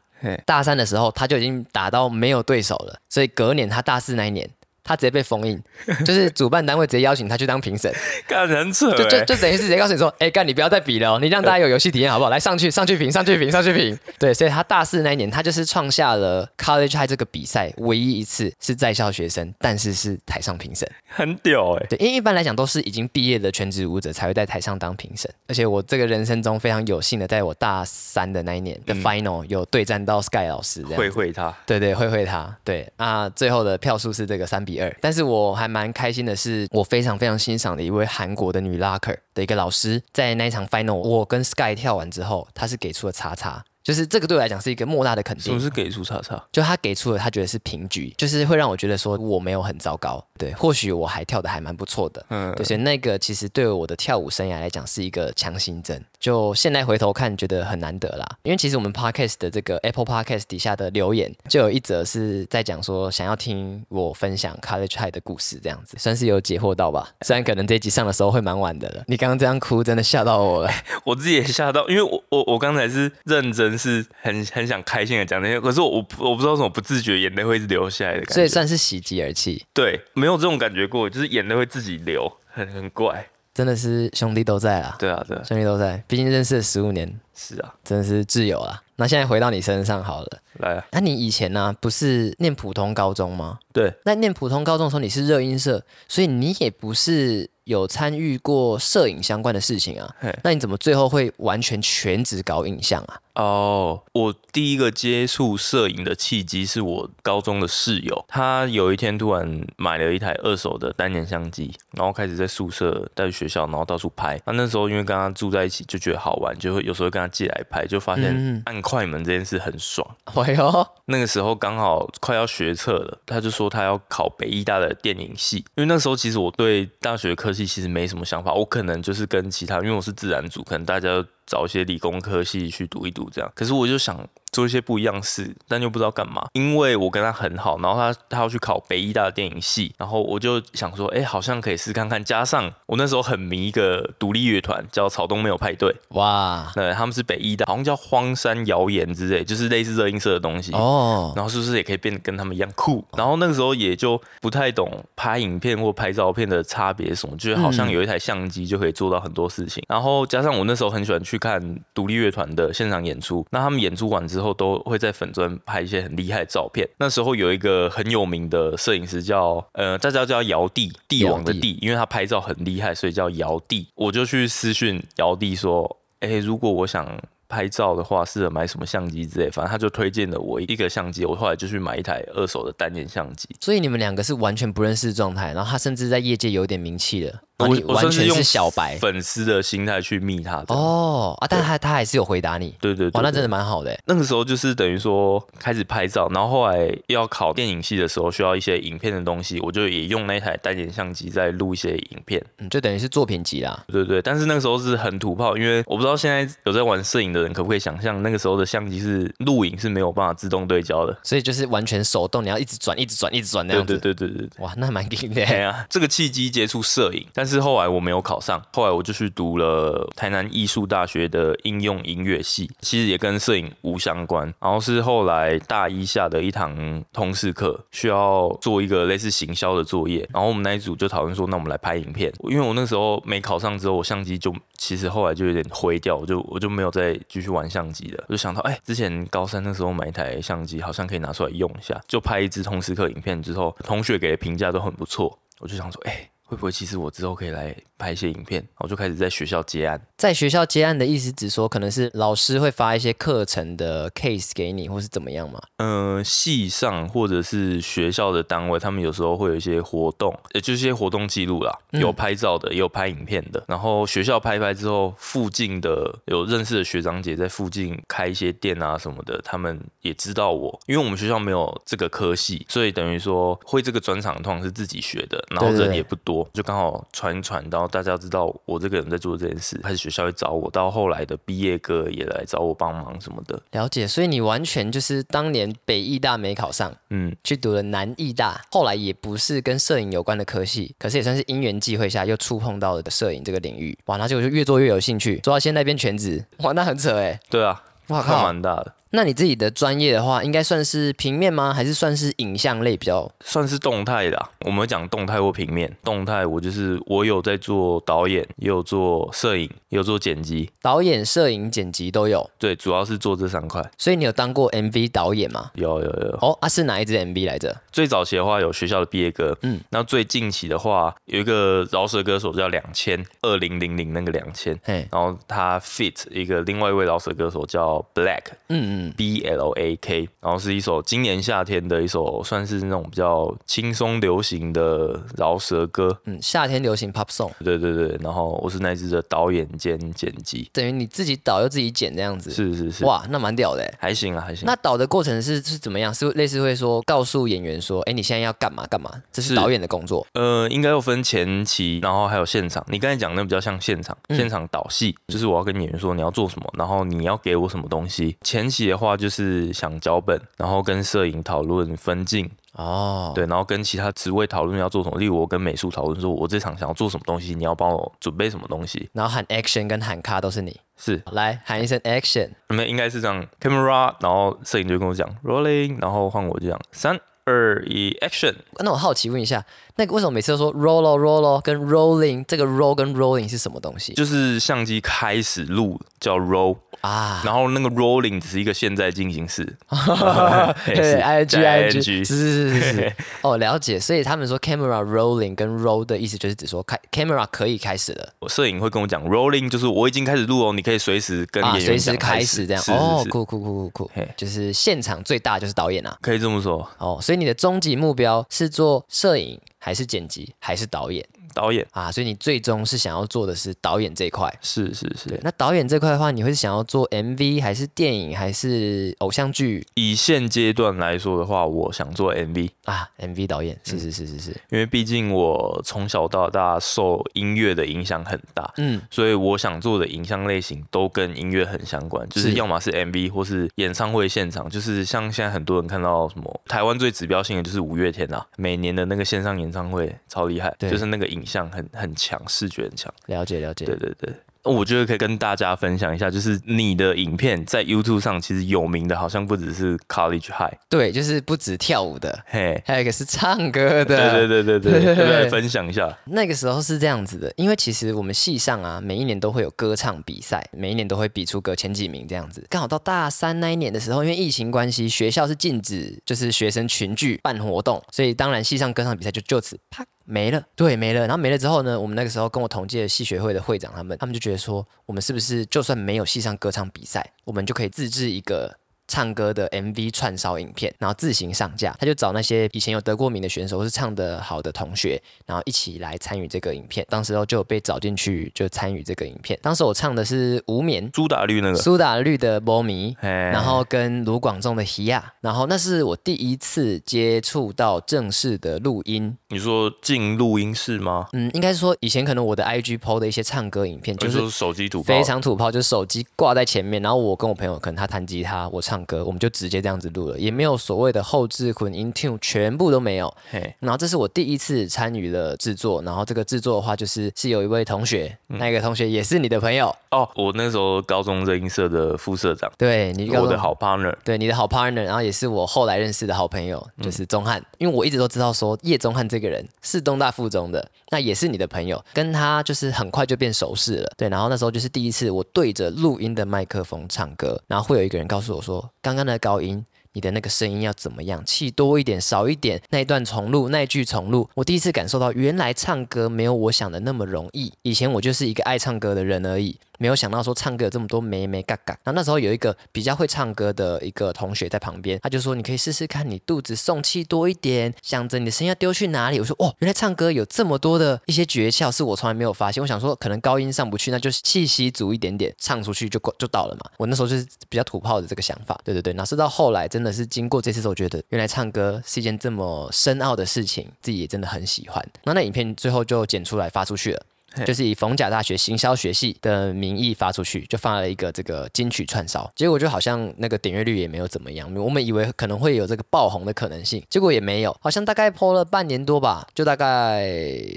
大三的时候他就已经打到没有对手了，所以隔年他大四那一年。他直接被封印，就是主办单位直接邀请他去当评审，干得很扯、就就等于是直接告诉你说，哎、干你不要再比了哦，你让大家有游戏体验好不好？来上去上去评上去评上去评。对，所以他大四那一年，他就是创下了 College High 这个比赛唯一一次是在校学生，但是是台上评审。很屌哎、对，因为一般来讲都是已经毕业的全职舞者才会在台上当评审，而且我这个人生中非常有幸的，在我大三的那一年的 Final 有对战到 Sky 老师。会会他，对对，会会他，对啊，最后的票数是这个三比二，但是我还蛮开心的是，我非常非常欣赏的一位韩国的女拉克的一个老师，在那一场 final，我跟 Sky 跳完之后，他是给出了叉叉。就是这个对我来讲是一个莫大的肯定什么，是给出叉叉？就他给出了他觉得是平局，就是会让我觉得说我没有很糟糕，对，或许我还跳的还蛮不错的，嗯对，所以那个其实对我的跳舞生涯来讲是一个强心针。就现在回头看，觉得很难得啦。因为其实我们 podcast 的这个 Apple Podcast 底下的留言，就有一则是在讲说想要听我分享 College High 的故事，这样子算是有解惑到吧。虽然可能这一集上的时候会蛮晚的了，你刚刚这样哭，真的吓到我了。我自己也吓到，因为我我我刚才是认真，是很很想开心的讲那些，可是我我不我不知道为什么不自觉眼泪会一直流下来的感觉。所以算是喜极而泣，对，没有这种感觉过，就是眼泪会自己流，很很怪。真的是兄弟都在啦，对啊，对啊，兄弟都在，毕竟认识了十五年，是啊，真的是挚友啊。那现在回到你身上好了，来啊，那你以前呢、不是念普通高中吗？对，那念普通高中的时候，你是热音社，所以你也不是有参与过摄影相关的事情啊嘿。那你怎么最后会完全全职搞影像啊？哦，我第一个接触摄影的契机是我高中的室友，他有一天突然买了一台二手的单眼相机，然后开始在宿舍带去学校，然后到处拍。那那时候因为跟他住在一起，就觉得好玩，就会有时候跟他借来拍，就发现嗯按快门这件事很爽。哎呦，那个时候刚好快要学测了，他就说他要考北医大的电影系，因为那时候其实我对大学科系其实没什么想法，我可能就是跟其他，因为我是自然组，可能大家找一些理工科系去读一读这样。可是我就想做一些不一样事，但又不知道干嘛，因为我跟他很好，然后他他要去考北医大的电影系，然后我就想说，哎、好像可以试看看。加上我那时候很迷一个独立乐团，叫草东没有派对，哇，对，他们是北医大，好像叫荒山谣言之类，就是类似热音社的东西。哦，然后是不是也可以变得跟他们一样酷？然后那个时候也就不太懂拍影片或拍照片的差别什么，就是好像有一台相机就可以做到很多事情。然后加上我那时候很喜欢去看独立乐团的现场演出，那他们演出完之后都会在粉砖拍一些很厉害的照片。那时候有一个很有名的摄影师叫呃，大家叫姚帝，帝王的帝，因为他拍照很厉害，所以叫姚帝。我就去私讯姚帝说，哎、如果我想拍照的话，适合买什么相机之类，反正他就推荐了我一个相机，我后来就去买一台二手的单眼相机。所以你们两个是完全不认识的状态，然后他甚至在业界有点名气了，我你完全是用小白粉丝的心态去密他的。哦啊，但他他还是有回答你，对对对哇，那真的。蛮好的欸。那个时候就是等于说开始拍照，然后后来要考电影系的时候，需要一些影片的东西，我就也用那台单眼相机在录一些影片。嗯，就等于是作品集啦。对对，但是那个时候是很土炮，因为我不知道现在有在玩摄影的人可不可以想象，那个时候的相机是录影是没有办法自动对焦的。所以就是完全手动，你要一直转、一直转、一直转那样子。对对对对对。哇，那蛮硬的欸。哎呀，这个契机接触摄影，但是是后来我没有考上，后来我就去读了台南艺术大学的应用音乐系，其实也跟摄影无相关。然后是后来大一下的一堂通识课，需要做一个类似行销的作业，然后我们那一组就讨论说，那我们来拍影片。因为我那时候没考上之后，我相机就其实后来就有点灰掉，我就我就没有再继续玩相机了。我就想到，哎，之前高三那时候买一台相机，好像可以拿出来用一下，就拍一支通识课影片之后，同学给的评价都很不错，我就想说，哎。会不会其实我之后可以来拍一些影片？我就开始在学校接案。在学校接案的意思，只说可能是老师会发一些课程的 case 给你，或是怎么样嘛？嗯，系上或者是学校的单位，他们有时候会有一些活动，也就是一些活动记录啦，有拍照的，也有拍影片的。然后学校拍拍之后，附近的有认识的学长姐在附近开一些店啊什么的，他们也知道我，因为我们学校没有这个科系，所以等于说会这个专场通常是自己学的，然后人也不多。就刚好传一传，然后大家知道我这个人在做这件事，开始学校会找我，到后来的毕业歌也来找我帮忙什么的。了解，所以你完全就是当年北艺大没考上，嗯，去读了南艺大，后来也不是跟摄影有关的科系，可是也算是因缘际会下又触碰到了摄影这个领域，哇，那就就越做越有兴趣，做到现在变全职，哇，那很扯哎。对啊，哇靠，蛮大的。那你自己的专业的话，应该算是平面吗？还是算是影像类比较？算是动态的。我们讲动态或平面。动态，我就是我有在做导演，也有做摄影，也有做剪辑。导演、摄影、剪辑都有。对，主要是做这三块。所以你有当过 MV 导演吗？有有有。哦，啊，是哪一支 MV 来着？最早期的话有学校的毕业歌，嗯。那最近期的话有一个饶舌歌手叫两千二零零零那个两千，然后他 fit 一个另外一位饶舌歌手叫 Black，嗯嗯，B L。A K，然后是一首今年夏天的一首，算是那种比较轻松流行的饶舌歌。嗯，夏天流行 Pop Song。对对对，然后我是那支的导演兼剪辑，等于你自己导又自己剪这样子。是是是，哇，那蛮屌的。还行啊，还行。那导的过程是是怎么样？是类似会说告诉演员说，哎，你现在要干嘛干嘛？这是导演的工作。呃，应该要分前期，然后还有现场。你刚才讲的比较像现场，现场导戏，就是我要跟演员说你要做什么，然后你要给我什么东西。前期的话就是。想脚本，然后跟摄影讨论分镜哦，对，然后跟其他职位讨论要做什么。例如我跟美术讨论说，我这场想要做什么东西，你要帮我准备什么东西。然后喊 action 跟喊卡都是你，是来喊一声 action，你们应该是这样 camera，然后摄影就跟我讲 rolling，然后换我这样三二一 action。那我好奇问一下，那个为什么每次都说 roll roll 跟 rolling，这个 roll 跟 rolling 是什么东西？就是相机开始录叫 roll。啊，然后那个 rolling 只是一个现在进行式，对，I G I G，是是是是，哦，了解。所以他们说 camera rolling 跟 roll 的意思就是指说开 camera 可以开始了。我摄影会跟我讲 rolling 就是我已经开始录哦，你可以随时跟演员随时开始这样。哦，酷酷酷酷酷，就是现场最大就是导演啊，可以这么说。哦，所以你的终极目标是做摄影还是剪辑还是导演？导演啊，所以你最终是想要做的是导演这一块，是是是。那导演这块的话，你会想要做 MV 还是电影还是偶像剧？以现阶段来说的话，我想做 MV 啊，MV 导演是是是是是。因为毕竟我从小到大受音乐的影响很大，嗯，所以我想做的影像类型都跟音乐很相关，就是要么是 MV 或是演唱会现场，就是像现在很多人看到什么台湾最指标性的就是五月天啊，每年的那个线上演唱会超厉害，就是那个影。影像很很强，视觉很强，了解了解，对对对。我觉得可以跟大家分享一下，就是你的影片在 YouTube 上其实有名的，好像不只是 College High，对，就是不止跳舞的，嘿，还有一个是唱歌的，对对对对对，来分享一下。那个时候是这样子的，因为其实我们系上啊，每一年都会有歌唱比赛，每一年都会比出个前几名这样子。刚好到大三那一年的时候，因为疫情关系，学校是禁止就是学生群聚办活动，所以当然系上歌唱比赛就就此啪。没了，对，没了。然后没了之后呢，我们那个时候跟我同届的戏学会的会长他们，他们就觉得说，我们是不是就算没有戏上歌唱比赛，我们就可以自制一个。唱歌的 MV 串烧影片，然后自行上架。他就找那些以前有得过名的选手，或是唱的好的同学，然后一起来参与这个影片。当时候就有被找进去，就参与这个影片。当时我唱的是无眠，苏打绿那个苏打绿的波迷，然后跟卢广仲的西亚，然后那是我第一次接触到正式的录音。你说进录音室吗？嗯，应该是说以前可能我的 IG PO 的一些唱歌影片，就是手机土非常土炮，就是手机挂在前面，然后我跟我朋友可能他弹吉他，我唱。唱歌，我们就直接这样子录了，也没有所谓的后置混音 tune，全部都没有。嘿，然后这是我第一次参与了制作，然后这个制作的话，就是是有一位同学，那个同学也是你的朋友，哦，我那时候高中热音社的副社长，对你我的好 partner，对你的好 partner，然后也是我后来认识的好朋友，就是钟汉。因为我一直都知道说叶钟汉这个人是东大附中的，那也是你的朋友，跟他就是很快就变熟识了。对，然后那时候就是第一次我对着录音的麦克风唱歌，然后会有一个人告诉我说，刚刚的高音。你的那个声音要怎么样？气多一点，少一点，那一段重录，那一句重录。我第一次感受到，原来唱歌没有我想的那么容易。以前我就是一个爱唱歌的人而已。没有想到说唱歌有这么多没没嘎嘎，然后那时候有一个比较会唱歌的一个同学在旁边，他就说你可以试试看，你肚子送气多一点，想着你的声音要丢去哪里。我说哦，原来唱歌有这么多的一些诀窍，是我从来没有发现。我想说可能高音上不去，那就是气息足一点点，唱出去就就到了嘛。我那时候就是比较土炮的这个想法，对对对。哪知道后来真的是经过这次之后，觉得原来唱歌是一件这么深奥的事情，自己也真的很喜欢。那那影片最后就剪出来发出去了。就是以逢甲大学行销学系的名义发出去，就发了一个这个金曲串烧，结果就好像那个点阅率也没有怎么样。我们以为可能会有这个爆红的可能性，结果也没有，好像大概播了半年多吧，就大概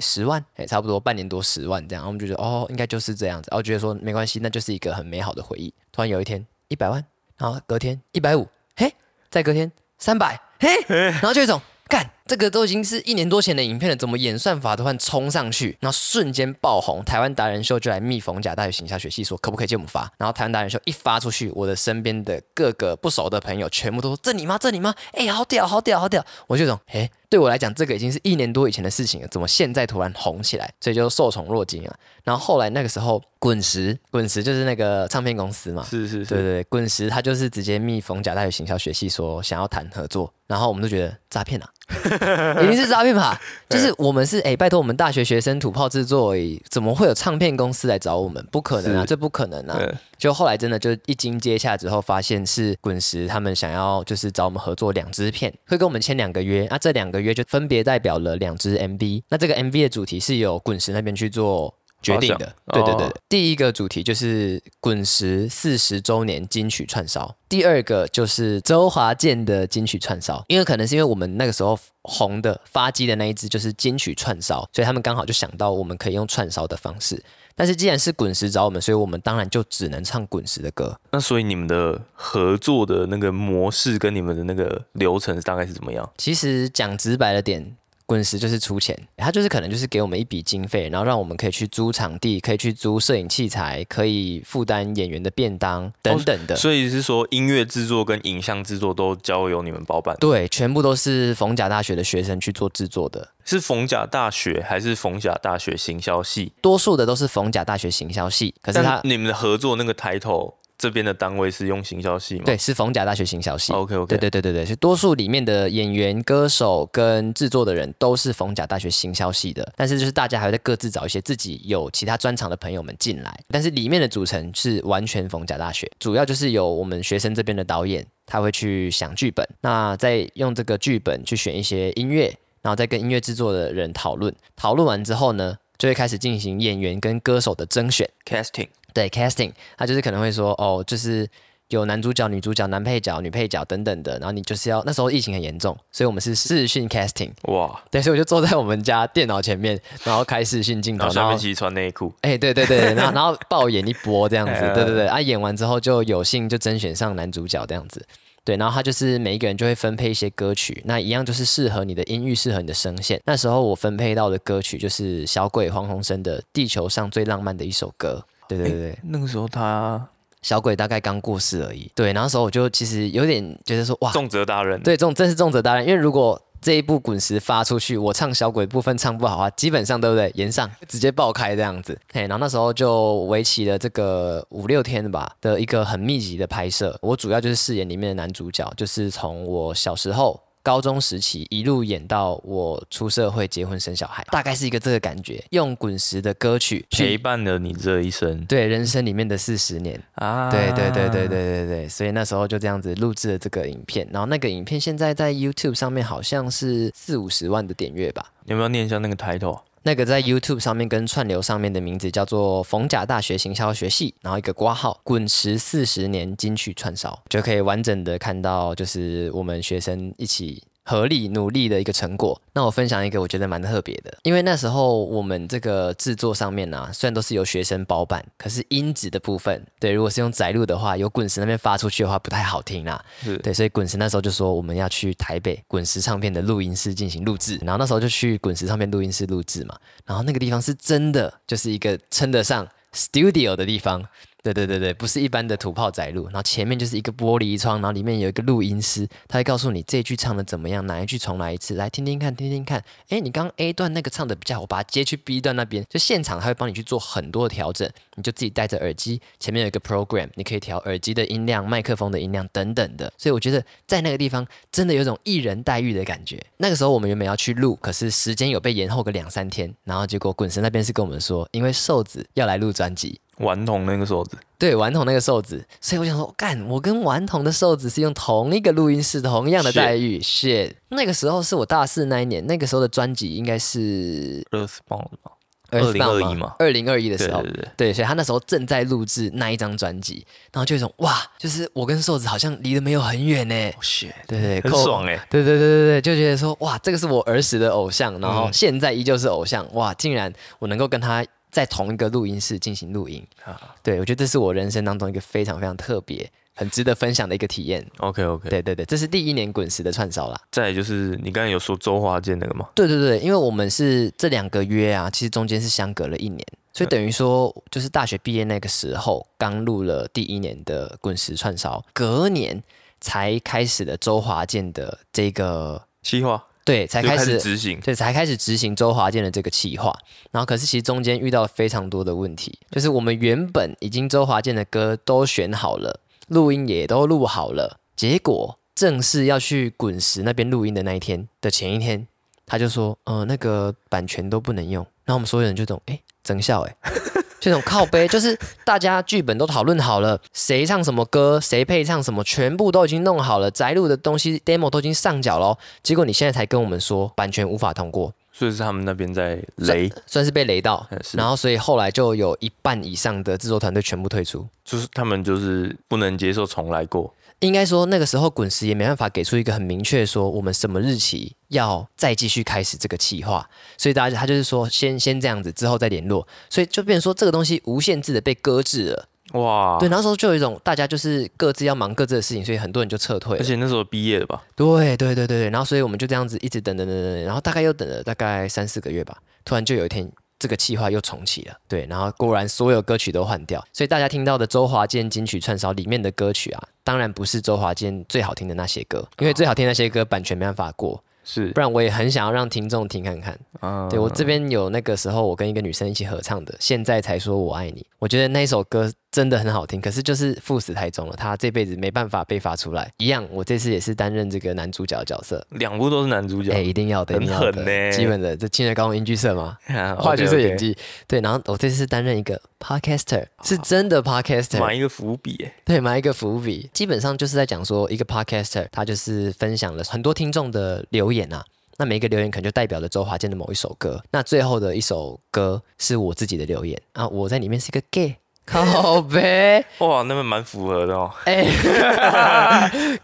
十万，哎，差不多半年多十万这样。我们就觉得哦，应该就是这样子，然后觉得说没关系，那就是一个很美好的回忆。突然有一天一百万，然后隔天一百五，嘿，再隔天三百，嘿，然后就一种。干，这个都已经是一年多前的影片了，怎么演算法突然冲上去，然后瞬间爆红？台湾达人秀就来密逢甲大学行销学系说可不可以借我们发？然后台湾达人秀一发出去，我的身边的各个不熟的朋友全部都说这你吗？这你吗？哎，好屌，好屌，好屌！我就种，哎，对我来讲，这个已经是一年多以前的事情了，怎么现在突然红起来？所以就受宠若惊啊。然后后来那个时候，滚石，滚石就是那个唱片公司嘛，是是是，对对，滚石他就是直接密逢甲大学行销学系说想要谈合作，然后我们都觉得诈骗啊。一定是诈骗吧？就是我们是哎，拜托我们大学学生土炮制作而已，怎么会有唱片公司来找我们？不可能啊，这不可能啊！就后来真的就一经接洽之后，发现是滚石他们想要就是找我们合作两支片，会跟我们签两个约。那这两个约就分别代表了两支 MV。那这个 MV 的主题是由滚石那边去做。决定的，对对对，第一个主题就是滚石四十周年金曲串烧，第二个就是周华健的金曲串烧，因为可能是因为我们那个时候红的发迹的那一支就是金曲串烧，所以他们刚好就想到我们可以用串烧的方式。但是既然是滚石找我们，所以我们当然就只能唱滚石的歌。那所以你们的合作的那个模式跟你们的那个流程大概是怎么样？其实讲直白了点。滚石就是出钱，他就是可能就是给我们一笔经费，然后让我们可以去租场地，可以去租摄影器材，可以负担演员的便当等等的。所以是说音乐制作跟影像制作都交由你们包办？对，全部都是逢甲大学的学生去做制作的。是逢甲大学还是逢甲大学行销系？多数的都是逢甲大学行销系。可是他你们的合作那个抬头。这边的单位是用行销系吗？对，是逢甲大学行销系。OK OK，对对对对对，是多数里面的演员、歌手跟制作的人都是逢甲大学行销系的，但是就是大家还会在各自找一些自己有其他专长的朋友们进来，但是里面的组成是完全逢甲大学，主要就是有我们学生这边的导演，他会去想剧本，那再用这个剧本去选一些音乐，然后再跟音乐制作的人讨论，讨论完之后呢，就会开始进行演员跟歌手的甄选。Casting。对，casting，他就是可能会说，哦，就是有男主角、女主角、男配角、女配角等等的，然后你就是要那时候疫情很严重，所以我们是视讯 casting，哇，对，所以我就坐在我们家电脑前面，然后开视讯镜头，然后下面穿内裤，哎，对对对，然后然后爆演一波这样子，对对对，啊，演完之后就有幸就甄选上男主角这样子，对，然后他就是每一个人就会分配一些歌曲，那一样就是适合你的音域，适合你的声线。那时候我分配到的歌曲就是小鬼黄鸿升的《地球上最浪漫的一首歌》。对对对，那个时候他小鬼大概刚过世而已。对，那时候我就其实有点觉得说，哇，重责大人，对，重真是重责大人。因为如果这一部滚石发出去，我唱小鬼部分唱不好啊，基本上对不对？延上 直接爆开这样子。嘿，然后那时候就为期了这个五六天吧的一个很密集的拍摄。我主要就是饰演里面的男主角，就是从我小时候。高中时期一路演到我出社会结婚生小孩，大概是一个这个感觉。用滚石的歌曲陪伴了你这一生，对人生里面的四十年啊！对对对对对对对，所以那时候就这样子录制了这个影片。然后那个影片现在在 YouTube 上面好像是四五十万的点阅吧？有没有念一下那个 title？那个在 YouTube 上面跟串流上面的名字叫做逢甲大学行销学系，然后一个挂号滚石四十年金曲串烧，就可以完整的看到就是我们学生一起。合力努力的一个成果。那我分享一个我觉得蛮特别的，因为那时候我们这个制作上面呢、虽然都是由学生包办，可是音质的部分，对，如果是用载录的话，由滚石那边发出去的话不太好听啦。对，所以滚石那时候就说我们要去台北滚石唱片的录音室进行录制，然后那时候就去滚石唱片录音室录制嘛，然后那个地方是真的就是一个称得上 studio 的地方。对对对对，不是一般的土炮载录，然后前面就是一个玻璃窗，然后里面有一个录音师，他会告诉你这句唱的怎么样，哪一句重来一次，来听听看，听听看。哎，你刚刚 A 段那个唱的比较好，把它接去 B 段那边，就现场他会帮你去做很多的调整，你就自己戴着耳机，前面有一个 program，你可以调耳机的音量、麦克风的音量等等的。所以我觉得在那个地方真的有种一人待遇的感觉。那个时候我们原本要去录，可是时间有被延后个两三天，然后结果滚石那边是跟我们说，因为瘦子要来录专辑。顽童那个瘦子，对，顽童那个瘦子，所以我想说，干，我跟顽童的瘦子是用同一个录音室，同样的待遇。shit，那个时候是我大四那一年，那个时候的专辑应该是热死爆了吧？二零二一嘛。二零二一的时候，对对对，对，所以他那时候正在录制那一张专辑，然后就有一种哇，就是我跟瘦子好像离得没有很远呢。哦 shit，对对，很扣爽哎，对对对对对，就觉得说哇，这个是我儿时的偶像，然后嗯。现在依旧是偶像，哇，竟然我能够跟他在同一个录音室进行录音，啊对我觉得这是我人生当中一个非常非常特别、很值得分享的一个体验。OK OK，对对对，这是第一年滚石的串烧啦。再来就是你刚才有说周华健那个吗？对对对，因为我们是这两个约啊，其实中间是相隔了一年，所以等于说就是大学毕业那个时候刚录了第一年的滚石串烧，隔年才开始了周华健的这个计划对，才开始执行，对，才开始执行周华健的这个企划。然后，可是其实中间遇到了非常多的问题，就是我们原本已经周华健的歌都选好了，录音也都录好了，结果正式要去滚石那边录音的那一天的前一天，他就说，呃，那个版权都不能用。然后我们所有人就懂，哎，整笑，哎。这种靠背，就是大家剧本都讨论好了，谁唱什么歌，谁配唱什么，全部都已经弄好了，摘录的东西 demo 都已经上缴了哦，结果你现在才跟我们说版权无法通过，所以是他们那边在雷，算是被雷到。然后所以后来就有一半以上的制作团队全部退出。就是他们就是不能接受重来过，应该说那个时候滚石也没办法给出一个很明确说我们什么日期要再继续开始这个企划，所以大家他就是说先先这样子，之后再联络，所以就变成说这个东西无限制的被搁置了。哇，对，那时候就有一种大家就是各自要忙各自的事情，所以很多人就撤退而了。且那时候毕业了吧？对对对对对，然后所以我们就这样子一直等等等等等，然后大概又等了大概三四个月吧，突然就有一天这个计划又重启了，对，然后果然所有歌曲都换掉，所以大家听到的周华健金曲串烧里面的歌曲啊，当然不是周华健最好听的那些歌，因为最好听的那些歌版权没办法过，是。不，然我也很想要让听众听看看。啊。对我这边有那个时候我跟一个女生一起合唱的，现在才说我爱你，我觉得那一首歌真的很好听，可是就是赴死太重了，他这辈子没办法被发出来。一样，我这次也是担任这个男主角的角色，两部都是男主角。哎、，一定要的，很狠呢。基本的这青年高中音剧社嘛，啊话剧社演技，对，然后我这次是担任一个 podcaster，是真的 podcaster，埋一个伏笔，哎，对，埋一个伏笔，基本上就是在讲说一个 podcaster，他就是分享了很多听众的留言啊。那每一个留言可能就代表了周华健的某一首歌，那最后的一首歌是我自己的留言啊，我在里面是一个 gay，靠呗，哇，那边蛮符合的哦，哎，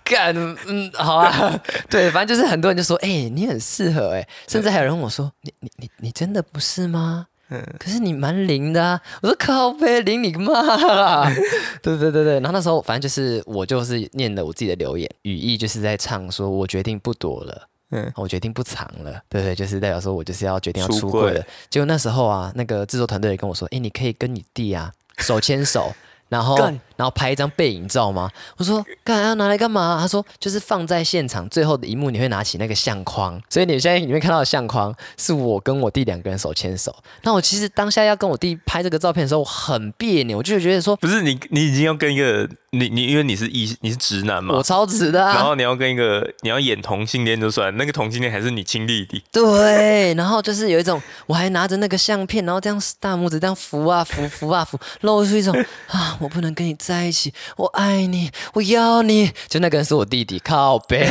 干，嗯，好啊，对，反正就是很多人就说，哎、你很适合，哎，甚至还有人问我说，你你你你真的不是吗？嗯可是你蛮灵的啊！我说靠呗，灵你个妈啦！对对对对，然后那时候反正就是我就是念了我自己的留言，语义就是在唱说，我决定不躲了。嗯，我决定不藏了，对对，就是代表说我就是要决定要出柜。了。结果那时候啊，那个制作团队也跟我说，哎，你可以跟你弟啊手牵手，然后干然后拍一张背影照吗？我说干要拿来干嘛？他说就是放在现场最后的一幕，你会拿起那个相框，所以你现在里面看到的相框是我跟我弟两个人手牵手。那我其实当下要跟我弟拍这个照片的时候，我很别扭，我就觉得说不是你，你已经要跟一个你你，因为你是异，你是直男嘛我，超直的啊，然后你要跟一个你要演同性恋就算，那个同性恋还是你亲弟弟，对，然后就是有一种，我还拿着那个相片，然后这样大拇指这样扶啊扶扶啊扶，露出一种啊，我不能跟你在一起，我爱你，我要你。就那个人是我弟弟，靠背。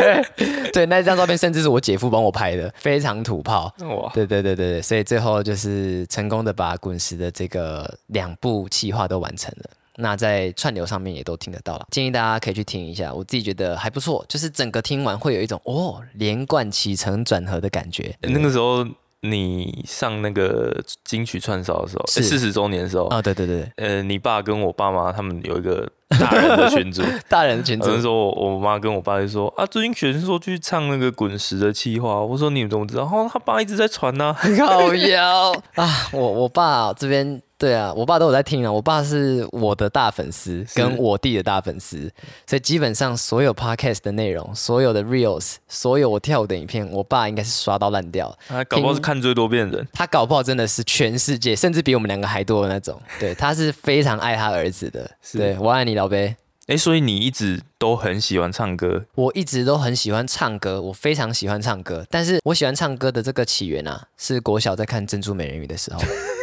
对，那张照片甚至是我姐夫帮我拍的，非常土炮。哇，对对对对对，所以最后就是成功的把滚石的这个两部企划都完成了。那在串流上面也都听得到了，建议大家可以去听一下，我自己觉得还不错，就是整个听完会有一种哦连贯起承转合的感觉。那个时候你上那个金曲串烧的时候，是。四十周年的时候，啊、对对对对，呃，你爸跟我爸妈他们有一个大人的群组，大人的群组。那时候我我妈跟我爸就说啊，最近选说去唱那个滚石的气话，我说你们怎么知道？哦，他爸一直在传 呐、啊，好妖啊！我我爸这边对啊，我爸都有在听啊。我爸是我的大粉丝，跟我弟的大粉丝，所以基本上所有 podcast 的内容、所有的 reels、所有我跳舞的影片，我爸应该是刷到烂掉。他搞不好是看最多遍的人。他搞不好真的是全世界，甚至比我们两个还多的那种。对，他是非常爱他儿子的。对我爱你，老贝。哎、所以你一直都很喜欢唱歌，我一直都很喜欢唱歌，我非常喜欢唱歌。但是我喜欢唱歌的这个起源啊，是国小在看《珍珠美人鱼》的时候。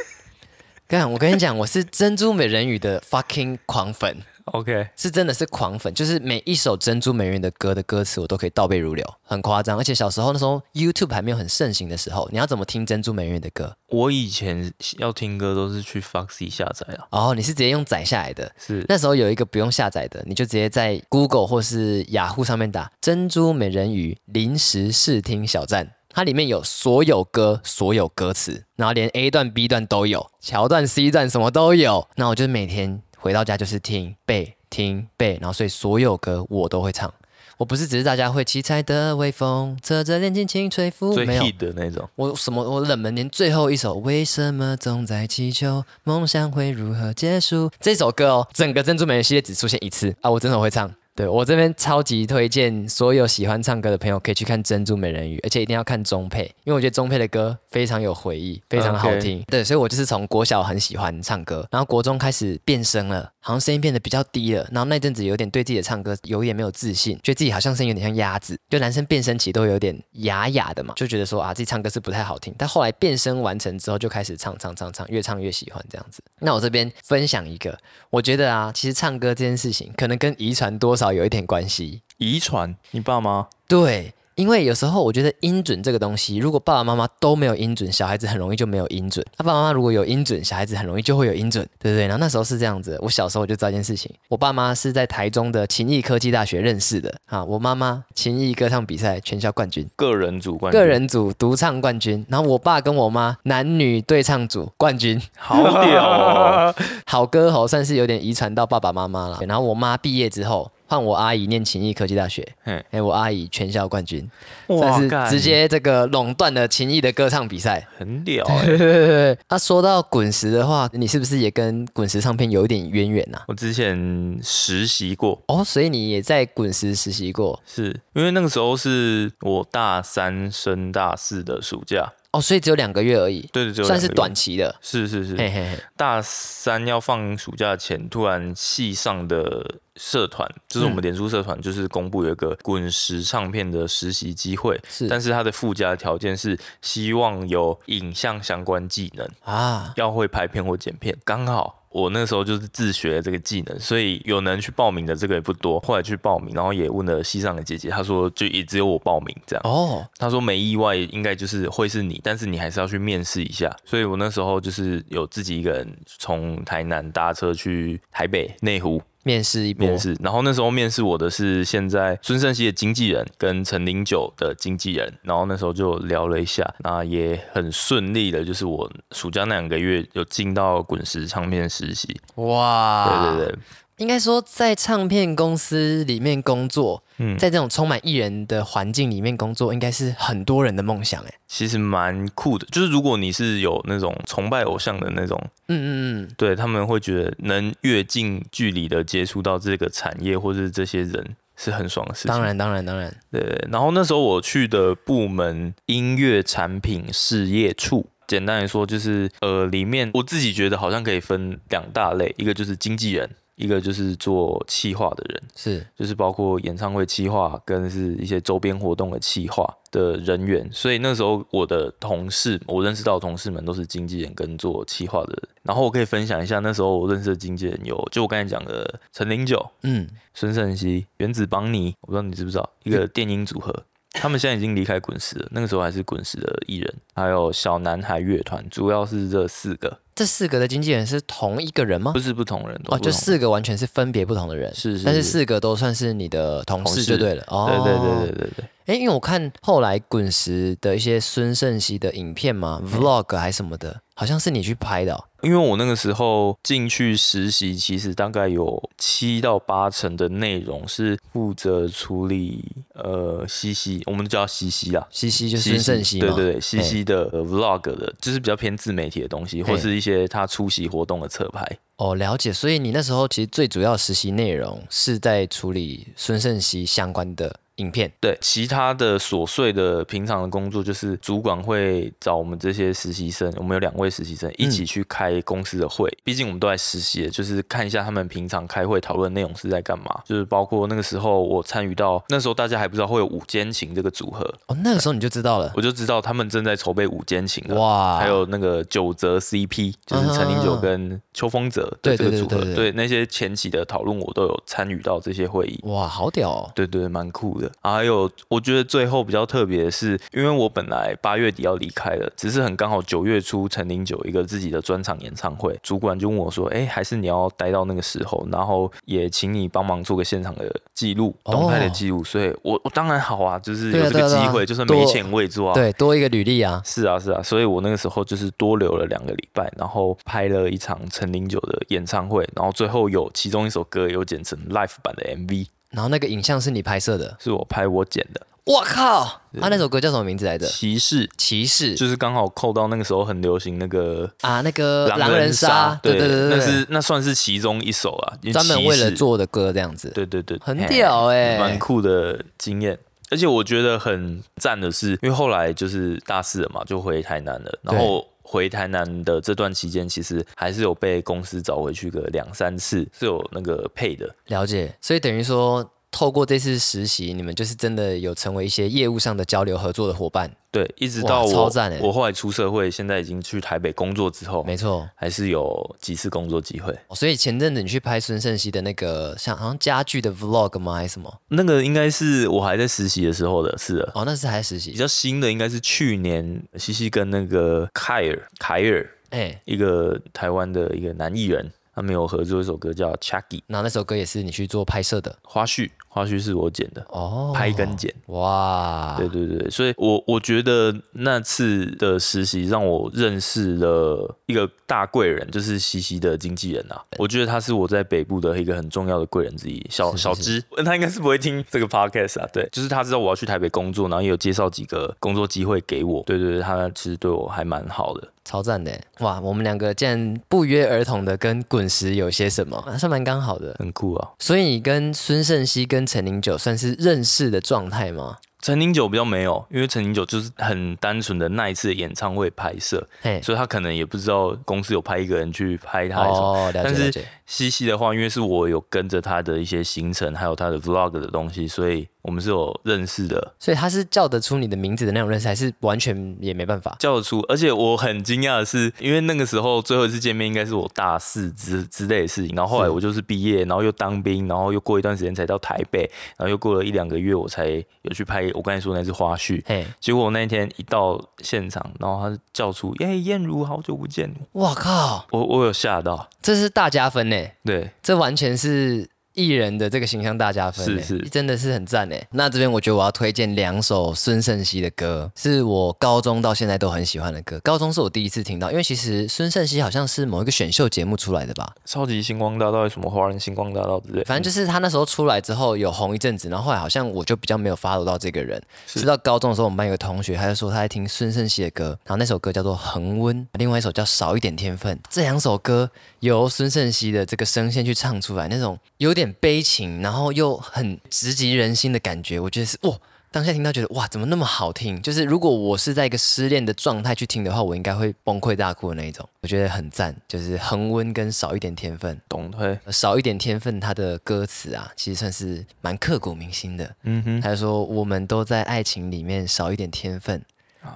干，我跟你讲，我是《珍珠美人鱼》的 fucking 狂粉，OK，是真的是狂粉，就是每一首《珍珠美人鱼》的歌的歌词我都可以倒背如流，很夸张。而且小时候那时候 YouTube 还没有很盛行的时候，你要怎么听《珍珠美人鱼》的歌？我以前要听歌都是去 Foxy 下载啊，哦，你是直接用载下来的。是那时候有一个不用下载的，你就直接在 Google 或是雅虎上面打“珍珠美人鱼临时试听小站”，它里面有所有歌、所有歌词，然后连 A 段、B 段都有，桥段、C 段什么都有。那我就每天回到家就是听背、听背，然后所以所有歌我都会唱。我不是只是大家会七彩的微风，侧着脸轻轻吹拂，最没有。hit 的那种。我什么我冷门连最后一首为什么总在祈求梦想会如何结束这首歌哦，整个珍珠美人系列只出现一次啊，我真的会唱。对我这边超级推荐所有喜欢唱歌的朋友可以去看《珍珠美人鱼》，而且一定要看中配，因为我觉得中配的歌非常有回忆，非常好听。对，所以我就是从国小很喜欢唱歌，然后国中开始变声了，好像声音变得比较低了，然后那阵子有点对自己的唱歌有一点没有自信，觉得自己好像声音有点像鸭子，就男生变声期都有点哑哑的嘛，就觉得说啊自己唱歌是不太好听。但后来变声完成之后，就开始唱唱唱唱，越唱越喜欢这样子。那我这边分享一个，我觉得啊，其实唱歌这件事情可能跟遗传多少有一点关系。遗传，你爸妈对，因为有时候我觉得音准这个东西，如果爸爸妈妈都没有音准，小孩子很容易就没有音准；他爸爸妈妈如果有音准，小孩子很容易就会有音准，对不对？然后那时候是这样子，我小时候我就知道一件事情，我爸妈是在台中的勤益科技大学认识的 啊，我妈妈勤益歌唱比赛全校冠军。个人组冠军，个人组独唱冠军，然后我爸跟我妈男女对唱组冠军，好屌哦！好歌喉算是有点遗传到爸爸妈妈了。然后我妈毕业之后，换我阿姨念勤益科技大学，嘿。哎，我阿姨全校冠军，哇算是直接这个垄断了勤益的歌唱比赛。很屌哎、对对对对。那说到滚石的话，你是不是也跟滚石唱片有一点渊源呐、我之前实习过，哦，所以你也在滚石实习过。是因为那个时候是我大三升大四的暑假，哦，所以只有两个月而已，对对，只有算是短期的。是是是，嘿嘿嘿，大三要放暑假前，突然系上的社团，就是我们脸书社团，就是公布有一个滚石唱片的实习机会，是但是它的附加条件是希望有影像相关技能，啊，要会拍片或剪片。刚好我那时候就是自学这个技能，所以有能去报名的这个也不多。后来去报名，然后也问了西上的姐姐，她说就也只有我报名这样。哦，她说没意外，应该就是会是你，但是你还是要去面试一下。所以我那时候就是有自己一个人从台南搭车去台北内湖面试一波。面试，然后那时候面试我的是现在孙胜熙的经纪人跟陈零九的经纪人，然后那时候就聊了一下，那也很顺利的，就是我暑假那两个月有进到滚石唱片实习。哇，对对对，应该说在唱片公司里面工作，嗯，在这种充满艺人的环境里面工作，应该是很多人的梦想哎。其实蛮酷的，就是如果你是有那种崇拜偶像的那种嗯嗯嗯，对他们会觉得能越近距离的接触到这个产业或者是这些人是很爽的事情。当，然当然当然，对。然后那时候我去的部门音乐产品事业处。简单来说，就是呃，里面我自己觉得好像可以分两大类，一个就是经纪人，一个就是做企划的人，是就是包括演唱会企划跟是一些周边活动的企划的人员。所以那时候我的同事，我认识到的同事们都是经纪人跟做企划的人。然后我可以分享一下，那时候我认识的经纪人有，就我刚才讲的陈零九、嗯，孙盛熙、原子邦尼，我不知道你知不知道，一个电音组合。他们现在已经离开滚石了，那个时候还是滚石的艺人，还有小男孩乐团，主要是这四个，这四个的经纪人是同一个人吗不？是不同人，都哦，就四个完全是分别不同的人，是是但是是四个都算是你的同同事事就对了。哦，对对对对对对。哎，因为我看后来滚石的一些孙盛熙的影片嘛，vlog 还什么的，好像是你去拍的、哦。因为我那个时候进去实习，其实大概有七到八成的内容是负责处理呃西西，我们都叫他西西啊。西西就是孙盛熙嘛，对对对，西西的呃 vlog 的，就是比较偏自媒体的东西，或是一些他出席活动的侧拍。哦，了解。所以你那时候其实最主要实习内容是在处理孙盛熙相关的影片。对，其他的琐碎的平常的工作，就是主管会找我们这些实习生，我们有两位实习生一起去开公司的会。毕竟我们都在实习，就是看一下他们平常开会讨论内容是在干嘛。就是包括那个时候我参与到，那时候大家还不知道会有五间情这个组合，哦，那个时候你就知道了。我就知道他们正在筹备五间情了。哇，还有那个九泽 CP，就是陈零九跟秋风泽的对这个组合，对那些前期的讨论我都有参与到这些会议。哇，好屌哦。对对，蛮酷的。啊还有，我觉得最后比较特别的是，因为我本来八月底要离开了，只是很刚好九月初陈零九一个自己的专场演唱会，主管就问我说：“哎，还是你要待到那个时候，然后也请你帮忙做个现场的记录，哦动态的记录。所以我我当然好啊，就是有这个机会，就是没钱我也做啊。对，多一个履历啊。是啊，是啊，所以我那个时候就是多留了两个礼拜，然后拍了一场陈零九的演唱会，然后最后有其中一首歌有剪成 live 版的 MV，然后那个影像是你拍摄的。是我拍我剪的。我靠，他那首歌叫什么名字来着？骑士骑士就是刚好扣到那个时候很流行那个啊，那个狼人杀，对对对对，那是那算是其中一首啊，专门为了，做的歌这样子。对对对，很嘿屌欸蛮酷的经验。而且我觉得很赞的是，因为后来就是大四了嘛，就回台南了，然后。回台南的这段期间，其实还是有被公司找回去个两三次，是有那个配的。了解，所以等于说，透过这次实习，你们就是真的有成为一些业务上的交流合作的伙伴。对，一直到我超我后来出社会，现在已经去台北工作之后，没错，还是有几次工作机会。所以前阵子你去拍孙胜熙的那个像好像家具的 vlog 吗？还是什么？那个应该是我还在实习的时候的事了。哦，那是还实习比习。较新的应该是去年西西跟那个凯尔凯尔哎，一个台湾的一个男艺人，他们有合作一首歌叫《Chucky》然后那首歌也是你去做拍摄的。花絮，花絮是我剪的，哦，拍跟剪。哇，对对对，所以我我觉得那次的实习让我认识了一个大贵人，就是西西的经纪人啊。我觉得他是我在北部的一个很重要的贵人之一，小小芝，他应该是不会听这个 podcast 啊。对，就是他知道我要去台北工作，然后也有介绍几个工作机会给我。对对对，他其实对我还蛮好的。超赞的！哇，我们两个竟然不约而同的跟滚石有些什么，还算蛮刚好的。很酷啊！所以你跟孙盛熙跟陈零九算是认识的状态吗？陈零九比较没有，因为陈零九就是很单纯的那一次演唱会拍摄，所以他可能也不知道公司有派一个人去拍他什么。哦，了解但是。西西的话，因为是我有跟着他的一些行程，还有他的 vlog 的东西，所以我们是有认识的，所以他是叫得出你的名字的那种认识，还是完全也没办法？叫得出。而且我很惊讶的是，因为那个时候最后一次见面应该是我大四之之类的事情，然后后来我就是毕业，然后又当兵，然后又过一段时间才到台北，然后又过了一两个月，我才有去拍我刚才说的那支花絮。嘿，结果我那一天一到现场，然后他就叫出“耶，燕如，好久不见哇靠，”，我我有吓到，这是大加分呢！对，这完全是艺人的这个形象大加分呢，是是真的是很赞呢。那这边我觉得我要推荐两首孙盛熙的歌，是我高中到现在都很喜欢的歌。高中是我第一次听到，因为其实孙盛熙好像是某一个选秀节目出来的吧，超级星光大道什么华人星光大道之类，反正就是他那时候出来之后有红一阵子，然后后来好像我就比较没有 follow 到这个人。直到高中的时候，我们班有个同学，他就说他在听孙盛熙的歌，然后那首歌叫做《恒温》，另外一首叫《少一点天分》。这两首歌由孙盛熙的这个声线去唱出来，那种有点悲情，然后又很直击人心的感觉，我觉得是哇。当下听到觉得哇，怎么那么好听？就是如果我是在一个失恋的状态去听的话，我应该会崩溃大哭的那一种。我觉得很赞，就是恒温跟少一点天分。懂推，少一点天分，他的歌词啊，其实算是蛮刻骨铭心的。嗯哼，他就说我们都在爱情里面少一点天分，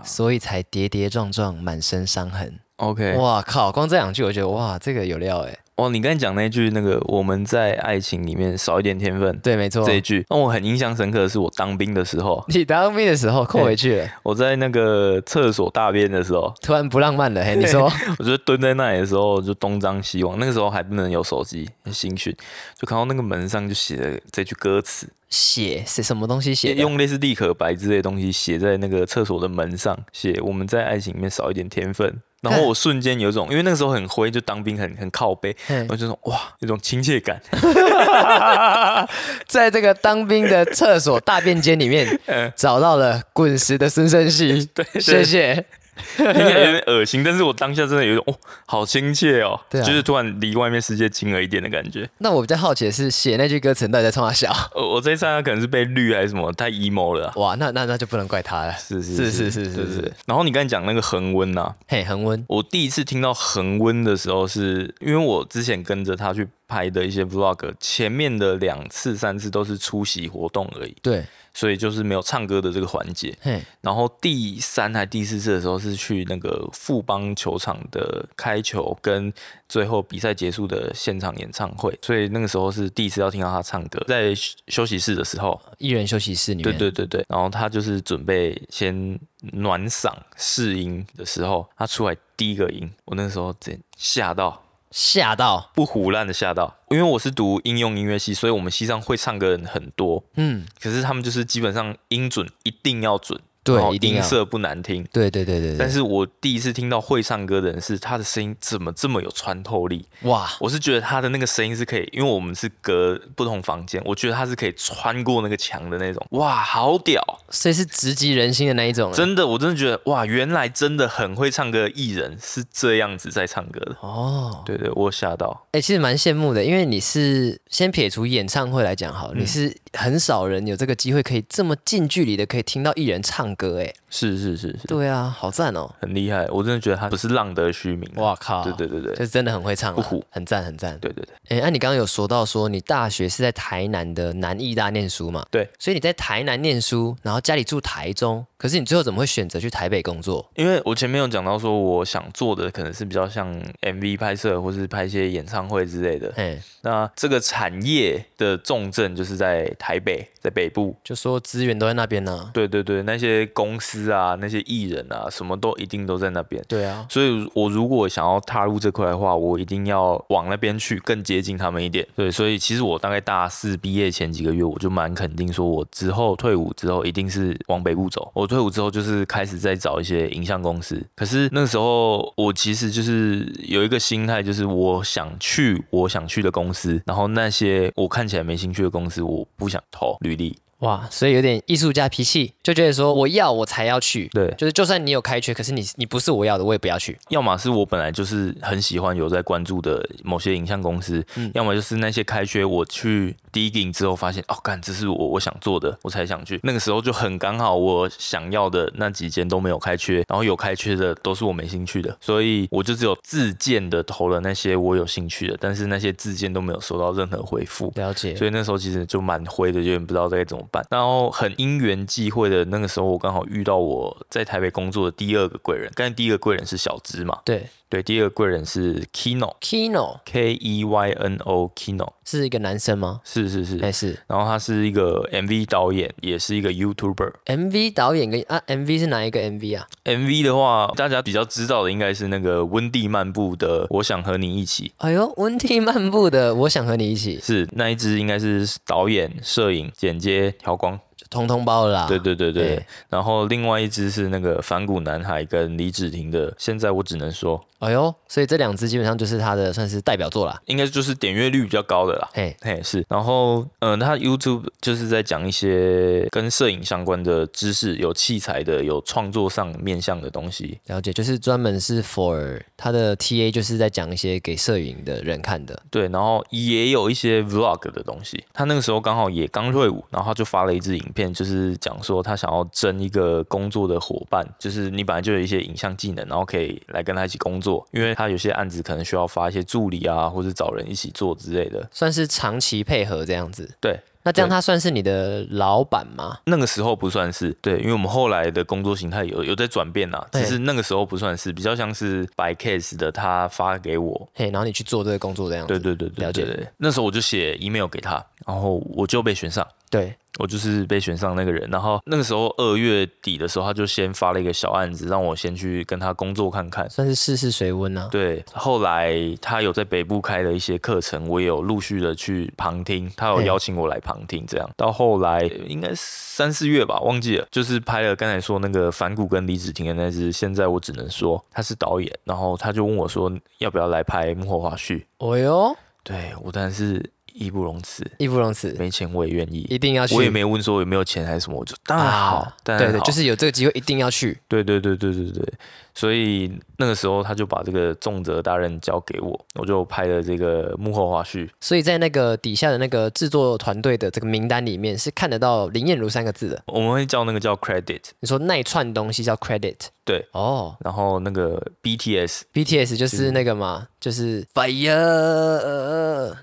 所以才跌跌撞撞，满身伤痕。OK，哇靠！光这两句，我觉得哇，这个有料哎。哦，你刚才讲那句那个我们在爱情里面少一点天分，对，没错。这一句让我很印象深刻的是我当兵的时候，你当兵的时候扣回去了，我在那个厕所大便的时候，突然不浪漫了。嘿，你说 我就蹲在那里的时候就东张西望，那个时候还不能有手机，新训，就看到那个门上就写了这句歌词，写写什么东西写？用类似立可白之类的东西写在那个厕所的门上，写我们在爱情里面少一点天分。然后我瞬间有一种，因为那个时候很灰，就当兵很很靠背，嘿我就说哇，有种亲切感。在这个当兵的厕所大便间里面嗯找到了滚石的孙胜熙。对，谢谢。听起来有点恶心，但是我当下真的有一种哦，好亲切哦，对啊就是突然离外面世界近了一点的感觉。那我比较好奇的是，写那句歌词到底在冲他笑？呃，我这一猜他可能是被绿还是什么，太 emo 了啊、哇，那那那就不能怪他了。是是是是是。然后你刚才讲那个恒温呐，嘿，恒温。我第一次听到恒温的时候是，因为我之前跟着他去拍的一些 vlog，前面的两次三次都是出席活动而已，对，所以就是没有唱歌的这个环节。然后第三还第四次的时候是去那个富邦球场的开球跟最后比赛结束的现场演唱会，所以那个时候是第一次要听到他唱歌，在休休息室的时候，艺人休息室里面。对对对对，然后他就是准备先暖嗓试音的时候，他出来第一个音，我那时候真吓到。吓到。不胡乱的吓到，因为我是读应用音乐系，所以我们系上会唱歌的人很多，嗯，可是他们就是基本上音准一定要准，对音色不难听。对对对对对。但是我第一次听到会唱歌的人是他的声音怎么这么有穿透力？哇，我是觉得他的那个声音是可以，因为我们是隔不同房间，我觉得他是可以穿过那个墙的那种。哇，好屌！所以是直击人心的那一种。真的，我真的觉得哇，原来真的很会唱歌的艺人是这样子在唱歌的。哦，对对，我吓到。哎、其实蛮羡慕的，因为你是先撇除演唱会来讲好了，嗯你是很少人有这个机会可以这么近距离的可以听到艺人唱歌，哎，是是是是，对啊，好赞哦！很厉害。我真的觉得他不是浪得虚名。哇靠，对对对对就是真的很会唱啊，不虎很赞很赞。对对对哎，那、你刚刚有说到说你大学是在台南的南艺大念书嘛？对，所以你在台南念书，然后家里住台中，可是你最后怎么会选择去台北工作？因为我前面有讲到说，我想做的可能是比较像 MV 拍摄，或是拍一些演唱会之类的。嗯，那这个产业的重镇就是在台北，在北部。就说资源都在那边呢、对对对，那些公司啊，那些艺人啊，什么都一定都在那边。对啊，所以，我如果想要踏入这块的话，我一定要往那边去，更接近他们一点。对，所以其实我大概大四毕业前几个月，我就蛮肯定说，我之后退伍之后一定是往北部走。我退伍之后就是开始在找一些影像公司。可是那个时候，我其实就是有一个心态，就是我想去我想去的公司，然后那些我看起来没兴趣的公司，我不想投履历。哇，所以有点艺术家脾气，就觉得说我要我才要去，对就是就算你有开缺，可是你你不是我要的，我也不要去。要么是我本来就是很喜欢有在关注的某些影像公司，嗯要么就是那些开缺我去 digging 之后发现，哦，干，这是我我想做的，我才想去。那个时候就很刚好，我想要的那几间都没有开缺，然后有开缺的都是我没兴趣的，所以我就只有自荐的投了那些我有兴趣的，但是那些自荐都没有收到任何回复。了解，所以那时候其实就蛮灰的，有点不知道该怎么然后很因缘际会的，那个时候我刚好遇到我在台北工作的第二个贵人。刚才第一个贵人是小芝嘛，对对，第二个贵人是 Kino。，Kino K E Y N O Kino 是一个男生吗？是是是，哎是然后他是一个 MV 导演，也是一个 YouTuber。MV 导演跟啊 MV 是哪一个 MV 啊？MV 的话，大家比较知道的应该是那个温蒂漫步的《我想和你一起》，哎呦，温蒂漫步的，我想和你一起，是那一支应该是导演、摄影、剪接、调光。就通通包了啦。对对对对对，然后另外一只是那个反骨男孩跟李芷婷的，现在我只能说，哎呦，所以这两只基本上就是他的算是代表作啦。应该就是点阅率比较高的啦。嘿，嘿，是，然后，嗯、他 YouTube 就是在讲一些跟摄影相关的知识，有器材的，有创作上面向的东西。了解，就是专门是 for 他的 TA，就是在讲一些给摄影的人看的。对，然后也有一些 Vlog 的东西。他那个时候刚好也刚退伍，然后他就发了一支影片，片，就是讲说他想要争一个工作的伙伴，就是你本来就有一些影像技能，然后可以来跟他一起工作，因为他有些案子可能需要发一些助理啊，或者找人一起做之类的。算是长期配合这样子。对，那这样他算是你的老板吗？那个时候不算是对，因为我们后来的工作形态有有在转变啊，对只是那个时候不算是，比较像是 by case 的，他发给我。嘿，然后你去做这个工作这样子。对对对对了解那时候我就写 email 给他，然后我就被选上。对我就是被选上那个人，然后那个时候二月底的时候，他就先发了一个小案子，让我先去跟他工作看看。算是试试水温啊。对，后来他有在北部开了一些课程，我也有陆续的去旁听，他有邀请我来旁听，这样到后来应该三四月吧，忘记了，就是拍了刚才说那个反骨跟李子婷的那只，现在我只能说他是导演，然后他就问我说要不要来拍幕后花絮，哦哟，对我当然是义不容辞，义不容辞，没钱我也愿意。一定要去。我也没问说有没有钱还是什么，我就当然好，啊对对，当然好就是有这个机会一定要去。对对对对对对，所以那个时候他就把这个重责大任交给我，我就拍了这个幕后花絮。所以在那个底下的那个制作团队的这个名单里面是看得到林燕如三个字的。我们会叫那个叫 credit，你说那一串东西叫 credit，对，哦。然后那个 BTS，BTS 就是那个嘛，就是 fire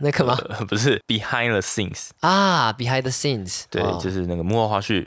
那个吗？呃不是 behind the scenes，啊，behind the scenes，对，哦。就是那个幕后花絮，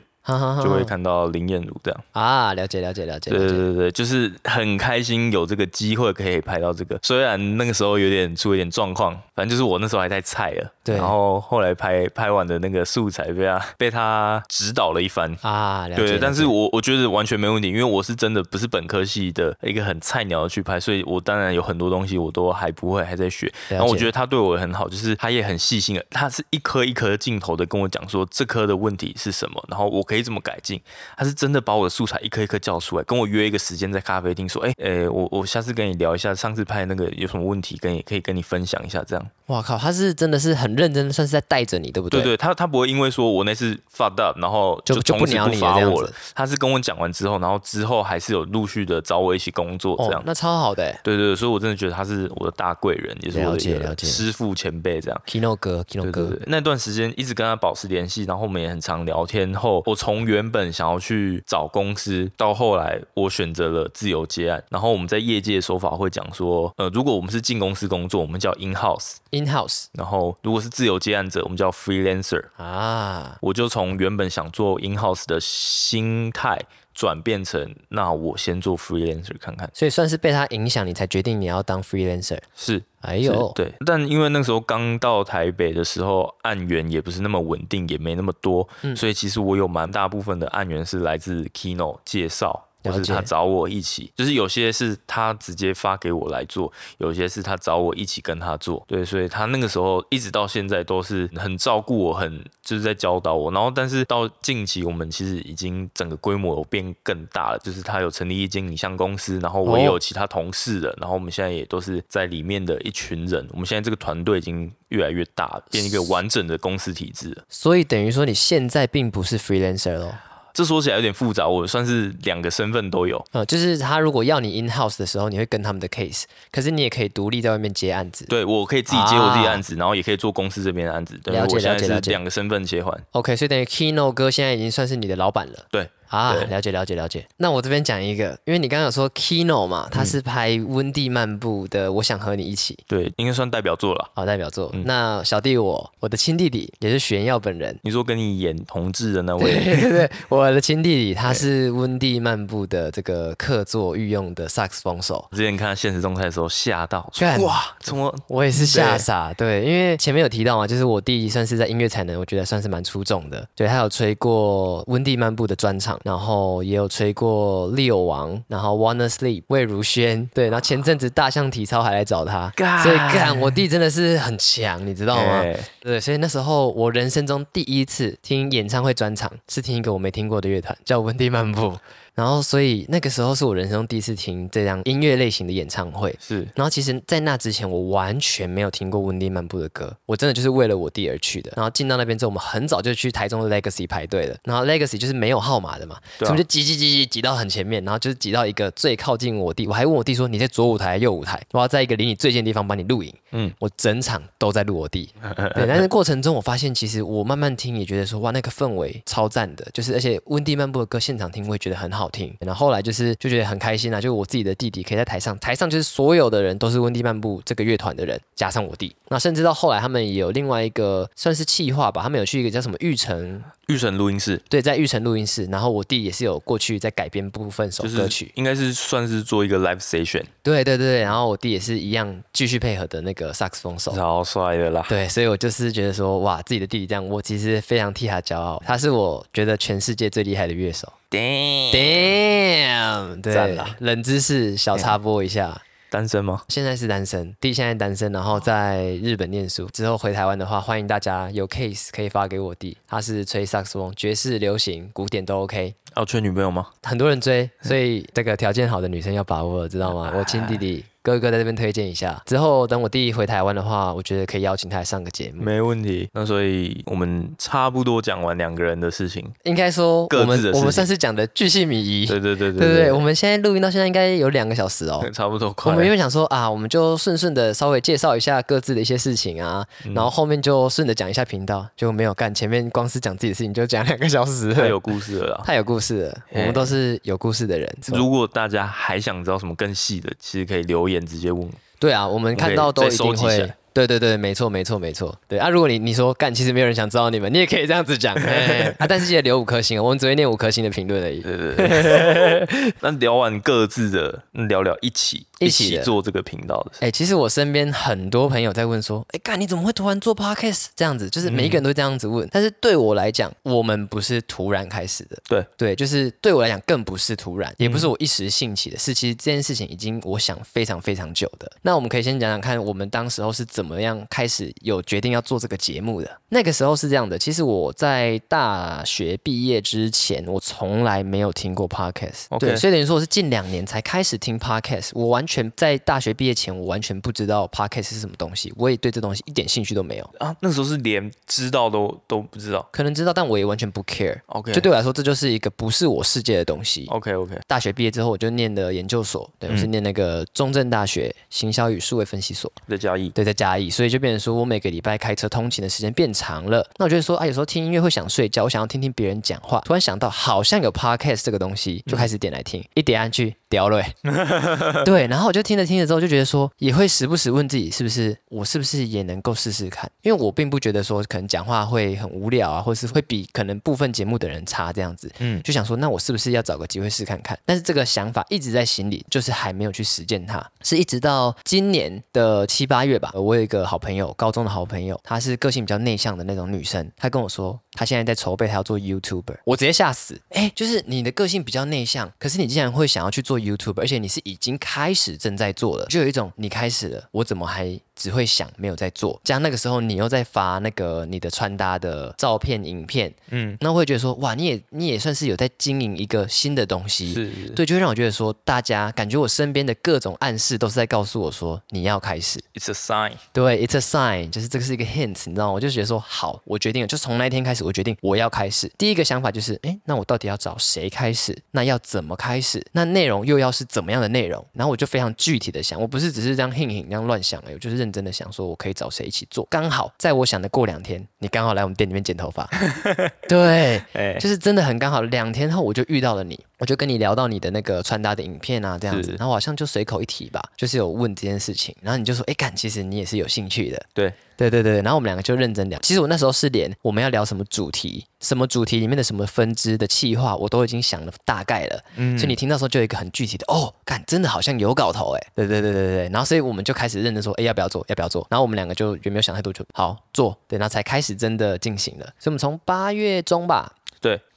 就会看到林彦如这样。啊，了解了解了解对。对对对，就是很开心有这个机会可以拍到这个，虽然那个时候有点出了一点状况，反正就是我那时候还太菜了。对然后后来拍拍完的那个素材被他被他指导了一番。啊，了解。对，了解但是我我觉得完全没问题，因为我是真的不是本科系的一个很菜鸟的去拍，所以我当然有很多东西我都还不会，还在学。然后我觉得得他对我很好，就是他也很细心的，他是一颗一颗镜头的跟我讲说这颗的问题是什么，然后我可以怎么改进。他是真的把我的素材一颗一颗叫出来，跟我约一个时间在咖啡厅说，哎、哎、我我下次跟你聊一下上次拍那个有什么问题，跟你可以跟你分享一下这样。哇靠，他是真的是很认真，算是在带着你，对不对？对对，他他不会因为说我那次 fucked up，然后就就从此不不鸟你了我了。他是跟我讲完之后，然后之后还是有陆续的找我一起工作这样。哦，那超好的欸对对对，所以我真的觉得他是我的大贵人，也是我的师傅前辈这样。，Kino 哥，Kino 哥那段时间一直跟他保持联系，然后我们也很常聊天后，我从原本想要去找公司，到后来我选择了自由接案。然后我们在业界的说法会讲说，呃，如果我们是进公司工作，我们叫 in house；In House 然后如果是自由接案者，我们叫 freelancer。啊，我就从原本想做 in house 的心态转变成，那我先做 freelancer 看看。所以算是被他影响，你才决定你要当 freelancer。是，是哎呦，对，但因为那时候刚到台北的时候，案源也不是那么稳定，也没那么多，嗯所以其实我有蛮大部分的案源是来自 Kino 介绍。或了解是他找我一起，就是有些是他直接发给我来做，有些是他找我一起跟他做。对，所以他那个时候一直到现在都是很照顾我，很就是在教导我。然后，但是到近期我们其实已经整个规模有变更大了，就是他有成立一间影像公司，然后我也哦有其他同事的，然后我们现在也都是在里面的一群人。我们现在这个团队已经越来越大了，变一个完整的公司体制了。所以等于说你现在并不是 freelancer 咯。这说起来有点复杂，我算是两个身份都有。呃，就是他如果要你 in house 的时候，你会跟他们的 case，可是你也可以独立在外面接案子。对我可以自己接我自己的案子，然后也可以做公司这边的案子。对，了解了解了解两个身份切换。OK，所以等于 Kino 哥现在已经算是你的老板了。对啊，了解了解了解。那我这边讲一个，因为你刚刚有说 Kino 嘛，他是拍温蒂漫步的《我想和你一起》对，应该算代表作了。好代表作。嗯那小弟我，我的亲弟弟也是玄耀本人。你说跟你演同志的那位，对对对，我的亲弟弟他是温蒂漫步的这个客座御用的萨克斯风手。之前看他现实动态的时候吓到，干哇，怎么我也是吓傻，对，因为前面有提到嘛，就是我弟算是在音乐才能，我觉得算是蛮出众的。对他有吹过温蒂漫步的专场，然后也有吹过利友王，然后 Wanna Sleep 魏如萱，对，然后前阵子大象体操还来找他，干所以干我弟真的是很强，你知道吗？哎对，所以那时候我人生中第一次听演唱会专场，是听一个我没听过的乐团，叫温蒂漫步。然后所以那个时候是我人生中第一次听这样音乐类型的演唱会。是然后其实，在那之前，我完全没有听过温蒂漫步的歌，我真的就是为了我弟而去的。然后进到那边之后，我们很早就去台中的 Legacy 排队了。然后 Legacy 就是没有号码的嘛，所以我们就挤挤挤挤挤到很前面，然后就是挤到一个最靠近我弟。我还问我弟说：“你在左舞台还是右舞台？我要在一个离你最近的地方帮你录影。”嗯嗯，我整场都在录我弟。对，但是过程中我发现，其实我慢慢听也觉得说，哇，那个氛围超赞的，就是而且温蒂漫步的歌现场听我也觉得很好听。然后后来就是就觉得很开心啊，就我自己的弟弟可以在台上，台上就是所有的人都是温蒂漫步这个乐团的人，加上我弟。那甚至到后来他们也有另外一个算是企划吧，他们有去一个叫什么玉城，玉成录音室，对，在玉成录音室，然后我弟也是有过去在改编部分首就是歌曲。应该是算是做一个 live station，对对对，然后我弟也是一样继续配合的那个萨克斯风手。超帅的啦。对，所以我就是觉得说，哇，自己的弟弟这样，我其实非常替他骄傲。他是我觉得全世界最厉害的乐手。Damn，Damn，对赞啦，冷知识小插播一下。单身吗？现在是单身，弟现在单身，然后在日本念书。之后回台湾的话，欢迎大家有 case 可以发给我弟，他是吹萨克斯风，爵士、流行、古典都 OK。要吹女朋友吗？很多人追，所以这个条件好的女生要把握，知道吗？我亲弟弟哥哥在这边推荐一下。之后等我弟回台湾的话，我觉得可以邀请他来上个节目。没问题。那所以我们差不多讲完两个人的事情。应该说各我们我们算是讲的巨细靡遗。对对对对对对，我们现在录音到现在应该有两个小时哦。差不多快我。们原本想说啊，我们就顺顺的稍微介绍一下各自的一些事情啊，嗯然后后面就顺着讲一下频道，就没有干，前面光是讲自己的事情就讲两个小时，太有故事了啦。太有故事了。我们都是有故事的人。如果大家还想知道什么更细的，其实可以留言直接问。对啊，我们看到都一定会。对对对，没错没错没错。对啊，如果你你说干，其实没有人想知道你们，你也可以这样子讲。哎啊，但是记得留五颗星哦，我们只会念五颗星的评论而已。对对对。那聊完各自的，那聊聊一起一起做这个频道的事。哎、其实我身边很多朋友在问说，哎，干你怎么会突然做 podcast 这样子？就是每一个人都这样子问。但是对我来讲，我们不是突然开始的，对对，就是对我来讲更不是突然，也不是我一时兴起的，是其实这件事情已经我想非常非常久的。那我们可以先讲讲看，我们当时候是怎么样开始有决定要做这个节目的。那个时候是这样的，其实我在大学毕业之前，我从来没有听过 podcast，对，所以等于说我是近两年才开始听 podcast。我完全在大学毕业前，我完全不知道 podcast 是什么东西，我也对这东西一点兴趣都没有。啊，那时候是连知道都都不知道。可能知道，但我也完全不 care。OK，就对我来说，这就是一个不是我世界的东西。OK OK，大学毕业之后，我就念的研究所，对，我是念那个中正大学行销与数位分析所，在嘉义。对，在嘉义，所以就变成说我每个礼拜开车通勤的时间变长了。那我觉得说啊，有时候听音乐会想睡觉，我想要听听别人讲话，突然想到好像有 podcast 这个东西，就开始点来听，一点下去屌了欸，对，然后我就听着听着之后就觉得说，也会时不时问自己，是不是我是不是也能够试试看？因为我并不觉得说可能讲话会很无聊啊，或是会比可能部分节目的人差这样子，嗯，就想说，那我是不是要找个机会试看看？但是这个想法一直在心里，就是还没有去实践它。是一直到今年的七八月吧，呃我有一个好朋友，高中的好朋友，她是个性比较内向的那种女生，她跟我说，她现在在筹备，她要做 YouTuber。我直接吓死，哎，就是你的个性比较内向，可是你竟然会想要去做 YouTube，而且你是已经开始正在做了，就有一种你开始了，我怎么还只会想没有在做？加上那个时候你又在发那个你的穿搭的照片、影片，嗯，那我会觉得说，哇，你也你也算是有在经营一个新的东西，是对，就会让我觉得说，大家感觉我身边的各种暗示都是在告诉我说，你要开始。，It's a sign。对，it's a sign，就是这个是一个 hint，你知道吗？我就觉得说，好，我决定了，就从那一天开始，我决定我要开始。第一个想法就是，哎，那我到底要找谁开始？那要怎么开始？那内容又要是怎么样的内容？然后我就非常具体的想，我不是只是这样 hint hint 这样乱想而已，我就是认真的想说，我可以找谁一起做。刚好在我想的过两天，你刚好来我们店里面剪头发，对，哎，就是真的很刚好，两天后我就遇到了你，我就跟你聊到你的那个穿搭的影片啊，这样子，然后我好像就随口一提吧，就是有问这件事情，然后你就说，哎，干，其实你也是有兴趣的，对。对对对，然后我们两个就认真聊。其实我那时候是连我们要聊什么主题，什么主题里面的什么分支的企划，我都已经想了大概了，嗯。所以你听到时候就有一个很具体的，哦，干，真的好像有搞头哎，对对对对对，然后所以我们就开始认真说，哎，要不要做，要不要做，然后我们两个就也没有想太多，就好做，对，然后才开始真的进行了，所以我们从八月中吧。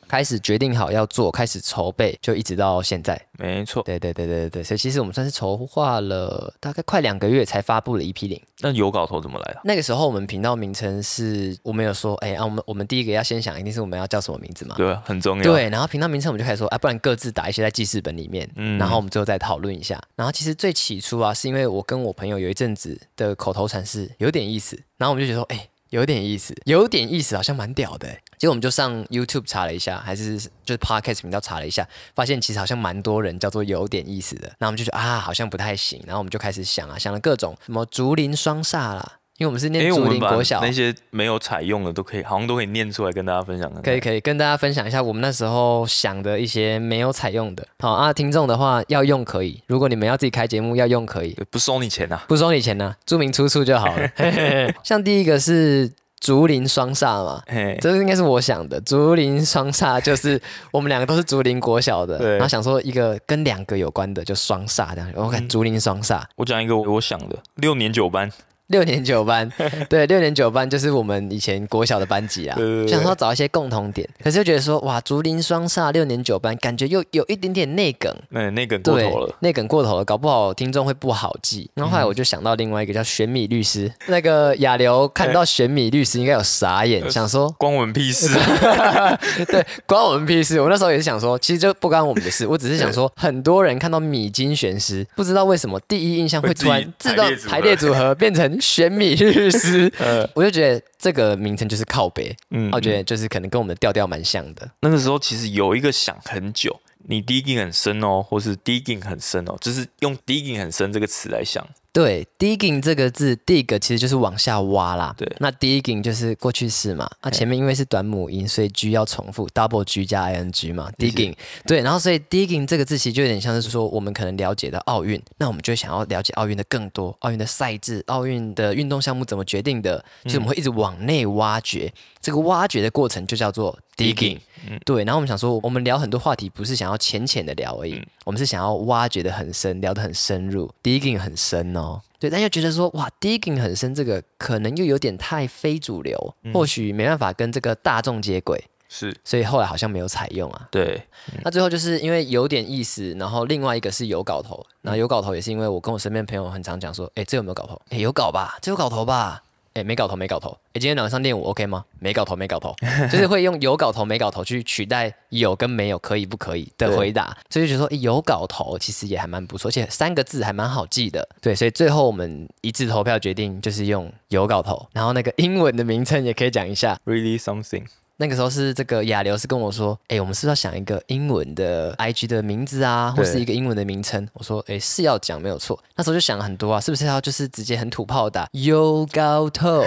对，开始决定好要做，开始筹备，就一直到现在。没错。对对对对对对，所以其实我们算是筹划了大概快两个月才发布了 EP 零。那有搞头怎么来的？那个时候我们频道名称是我们有说，哎啊，我们我们第一个要先想，一定是我们要叫什么名字嘛？对啊，很重要。对，然后频道名称我们就开始说，啊，不然各自打一些在记事本里面，嗯然后我们最后再讨论一下。然后其实最起初啊，是因为我跟我朋友有一阵子的口头禅是有点意思，然后我们就觉得说，哎、有点意思，有点意思，好像蛮屌的。结果我们就上 YouTube 查了一下，还是就是 Podcast 频道查了一下，发现其实好像蛮多人叫做有点意思的。那我们就觉得啊，好像不太行。然后我们就开始想啊，想了各种什么竹林双煞啦，因为我们是念竹林国小，那些没有采用的都可以，好像都可以念出来跟大家分享。可以可以跟大家分享一下我们那时候想的一些没有采用的。好啊，听众的话要用可以，如果你们要自己开节目要用可以，不收你钱啊。不收你钱呢、注明出处就好了。嘿嘿嘿像第一个是竹林双煞嘛。嘿，这应该是我想的，竹林双煞就是我们两个都是竹林国小的，然后想说一个跟两个有关的就双煞这样，我看竹林双煞，我讲一个我想的，六年九班，六年九班，对，六年九班就是我们以前国小的班级啊想说找一些共同点，可是又觉得说哇，竹林双煞六年九班，感觉又有一点点内梗，嗯，内梗过对头了。，内梗过头了，搞不好听众会不好记。然后后来我就想到另外一个叫玄米律师，那个亚流看到玄米律师应该有傻眼，想说关我们屁 事！对，关我们屁事。我那时候也是想说，其实就不关我们的事，我只是想说，很多人看到米津玄师，不知道为什么第一印象会突然会自动排列组合变成选米律师，呃，我就觉得这个名称就是靠北，嗯我觉得就是可能跟我们的调调蛮像的。那个时候其实有一个想很久，你 digging 很深哦，或是 digging 很深哦，就是用 digging 很深这个词来想。对，digging 这个字，dig 其实就是往下挖啦。对那 digging 就是过去式嘛。啊，前面因为是短母音，所以 g 要重复，double g 加 ing 嘛，digging。对，然后所以 digging 这个字其实就有点像是说，我们可能了解的奥运，那我们就想要了解奥运的更多，奥运的赛制，奥运的运动项目怎么决定的，就是我们会一直往内挖掘。这个挖掘的过程就叫做 digging。对，然后我们想说，我们聊很多话题，不是想要浅浅的聊而已，我们是想要挖掘的很深，聊得很深入，digging 很深哦。对，但又觉得说，哇，digging 很深，这个可能又有点太非主流，或许没办法跟这个大众接轨，是所以后来好像没有采用啊。对，那最后就是因为有点意思，然后另外一个是有搞头，然后有搞头也是因为我跟我身边朋友很常讲说，哎，这有没有搞头？哎，有搞吧，这有搞头吧？哎，没搞头，没搞头。哎，今天晚上练舞 OK 吗？没搞头，没搞头，就是会用有搞头、没搞头去取代有跟没有，可以不可以的回答。所以就觉得说，诶有搞头其实也还蛮不错，而且三个字还蛮好记的。对，所以最后我们一致投票决定就是用有搞头，然后那个英文的名称也可以讲一下。really something。那个时候是这个亚流是跟我说，哎、我们是不是要想一个英文的 IG 的名字啊，或是一个英文的名称？我说，哎、是要讲没有错。那时候就想了很多啊，是不是要就是直接很土炮打有搞头？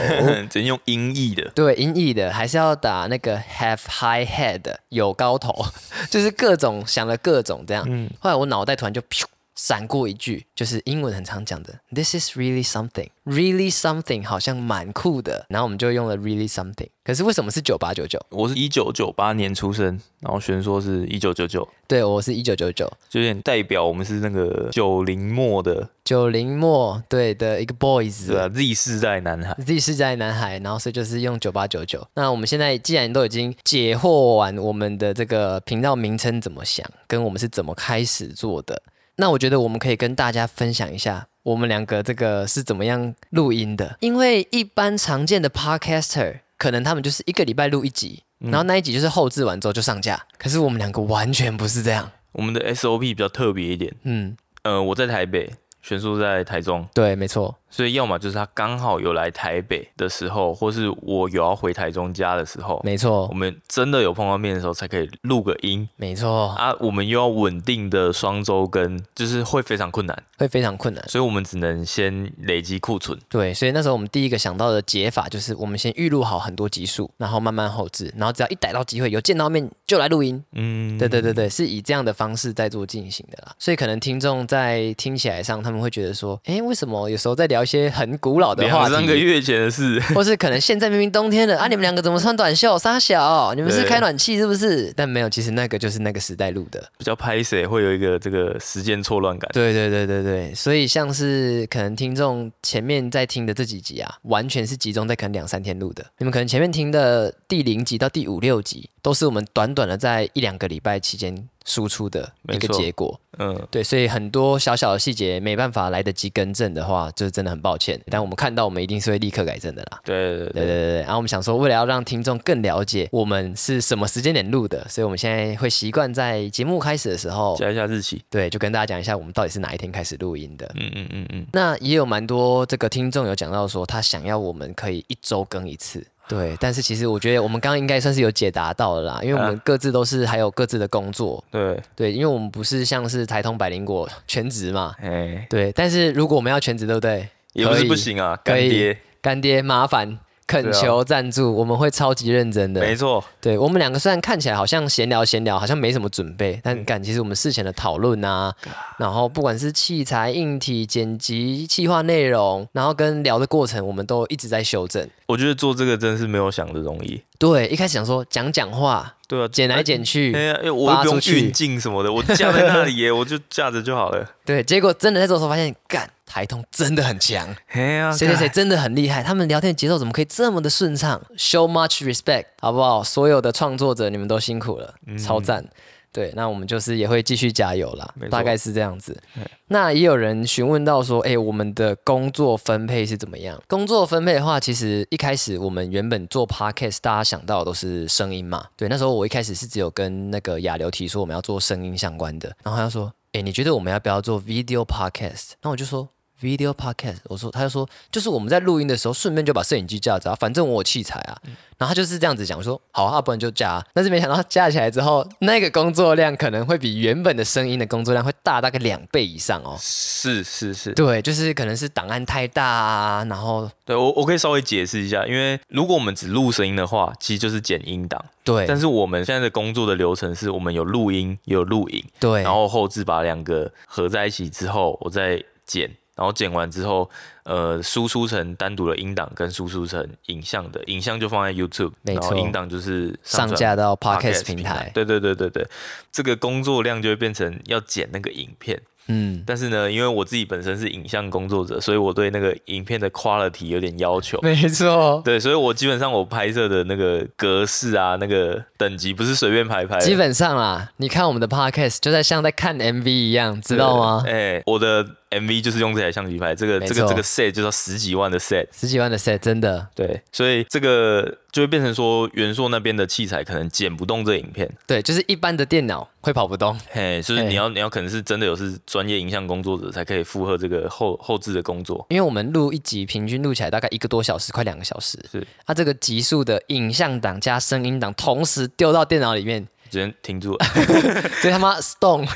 只能用音译的，对，音译的，还是要打那个 have high head 有高头，就是各种想了各种这样。嗯后来我脑袋突然就噗闪过一句，就是英文很常讲的，This is really something, really something，好像蛮酷的。然后我们就用了 really something。可是为什么是九八九九？我是一九九八年出生，然后玄说是一九九九，对我是一九九九就有点代表我们是那个九零末的，九零末对的一个 boys，对啊，Z 世代男孩。Z 世代男孩，然后所以就是用九八九九。那我们现在既然都已经解惑完我们的这个频道名称怎么想，跟我们是怎么开始做的，那我觉得我们可以跟大家分享一下我们两个这个是怎么样录音的。因为一般常见的 podcaster 可能他们就是一个礼拜录一集，然后那一集就是后置完之后就上架。可是我们两个完全不是这样。我们的 SOP 比较特别一点，嗯，呃，我在台北，玄叔在台中，对，没错。所以要么就是他刚好有来台北的时候，或是我有要回台中家的时候，没错我，们真的有碰到面的时候才可以录个音没错，啊。我们又要稳定的双周跟，就是会非常困难，会非常困难。所以我们只能先累积库存。对，所以那时候我们第一个想到的解法就是，我们先预录好很多集数，然后慢慢后置，然后只要一逮到机会有见到面就来录音。嗯，对对对对，是以这样的方式在做进行的啦。所以可能听众在听起来上，他们会觉得说，诶，为什么有时候在聊聊一些很古老的话两三个，月前的事，或是可能现在明明冬天了啊，你们两个怎么穿短袖？傻小，你们是开暖气是不是？但没有，其实那个就是那个时代录的。比较拍谁会有一个这个时间错乱感。对对对对对，所以像是可能听众前面在听的这几集啊，完全是集中在可能两三天录的。你们可能前面听的第零集到第五六集，都是我们短短的在一两个礼拜期间输出的一个结果。嗯，对，所以很多小小的细节没办法来得及更正的话，就是真的很抱歉。但我们看到，我们一定是会立刻改正的啦。对对对对对然后我们想说，为了要让听众更了解我们是什么时间点录的，所以我们现在会习惯在节目开始的时候，加一下日期。对，就跟大家讲一下我们到底是哪一天开始录音的。嗯嗯嗯嗯，那也有蛮多这个听众有讲到说，他想要我们可以一周更一次。对，但是其实我觉得我们刚刚应该算是有解答到了啦，因为我们各自都是还有各自的工作，对，对，因为我们不是像是台通百灵果 全职嘛，哎，对，但是如果我们要全职，对不对？也不是不行啊，可以干爹，干爹麻烦恳求赞助，我们会超级认真的。没错，对我们两个虽然看起来好像闲聊闲聊，好像没什么准备，但干其实我们事前的讨论啊，然后不管是器材、硬体、剪辑、企划内容，然后跟聊的过程，我们都一直在修正。我觉得做这个真是没有想的容易。对，一开始想说讲讲话，对啊，剪来剪去，哎呀，哎我不用运镜什么的，我架在那里耶，我就架着就好了。对，结果真的在做的时候发现，干台通真的很强，谁谁谁真的很厉害，他们聊天的节奏怎么可以这么的顺畅？Show much respect，好不好？所有的创作者，你们都辛苦了，超赞。对，那我们就是也会继续加油啦大概是这样子。那也有人询问到说，哎、我们的工作分配是怎么样？工作分配的话，其实一开始我们原本做 podcast，大家想到的都是声音嘛。对，那时候我一开始是只有跟那个亚流提说我们要做声音相关的，然后他说，哎、你觉得我们要不要做 video podcast？那我就说。Video podcast，我说，他就说，就是我们在录音的时候，顺便就把摄影机架着啊，反正我有器材啊。然后他就是这样子讲，我说好啊，不然就架啊。但是没想到架起来之后，那个工作量可能会比原本的声音的工作量会大大概两倍以上哦。是是是，对，就是可能是档案太大啊，然后对我我可以稍微解释一下，因为如果我们只录声音的话，其实就是剪音档。对，但是我们现在的工作的流程是我们有录音，有录影，对，然后后置把两个合在一起之后，我再剪，然后剪完之后，呃，输出成单独的音档跟输出成影像的，影像就放在 YouTube，然后音档就是传上架到 Podcast 平台。对对对对对，这个工作量就会变成要剪那个影片。嗯，但是呢，因为我自己本身是影像工作者，所以我对那个影片的 quality 有点要求。没错，对，所以我基本上我拍摄的那个格式啊，那个等级不是随便拍拍的。基本上啦，你看我们的 Podcast 就在像在看 MV 一样，知道吗？哎、我的 MV 就是用这台相机拍，这个这个这个 set 就是要十几万的 set。十几万的 set 真的，对，所以这个就会变成说，元硕那边的器材可能剪不动这影片，对，就是一般的电脑会跑不动。嘿，就是你要你要可能是真的有是专业影像工作者才可以负荷这个后后置的工作。因为我们录一集平均录起来大概一个多小时，快两个小时。是，它、这个极速的影像档加声音档同时丢到电脑里面，直接停住。了，所以他妈 stone，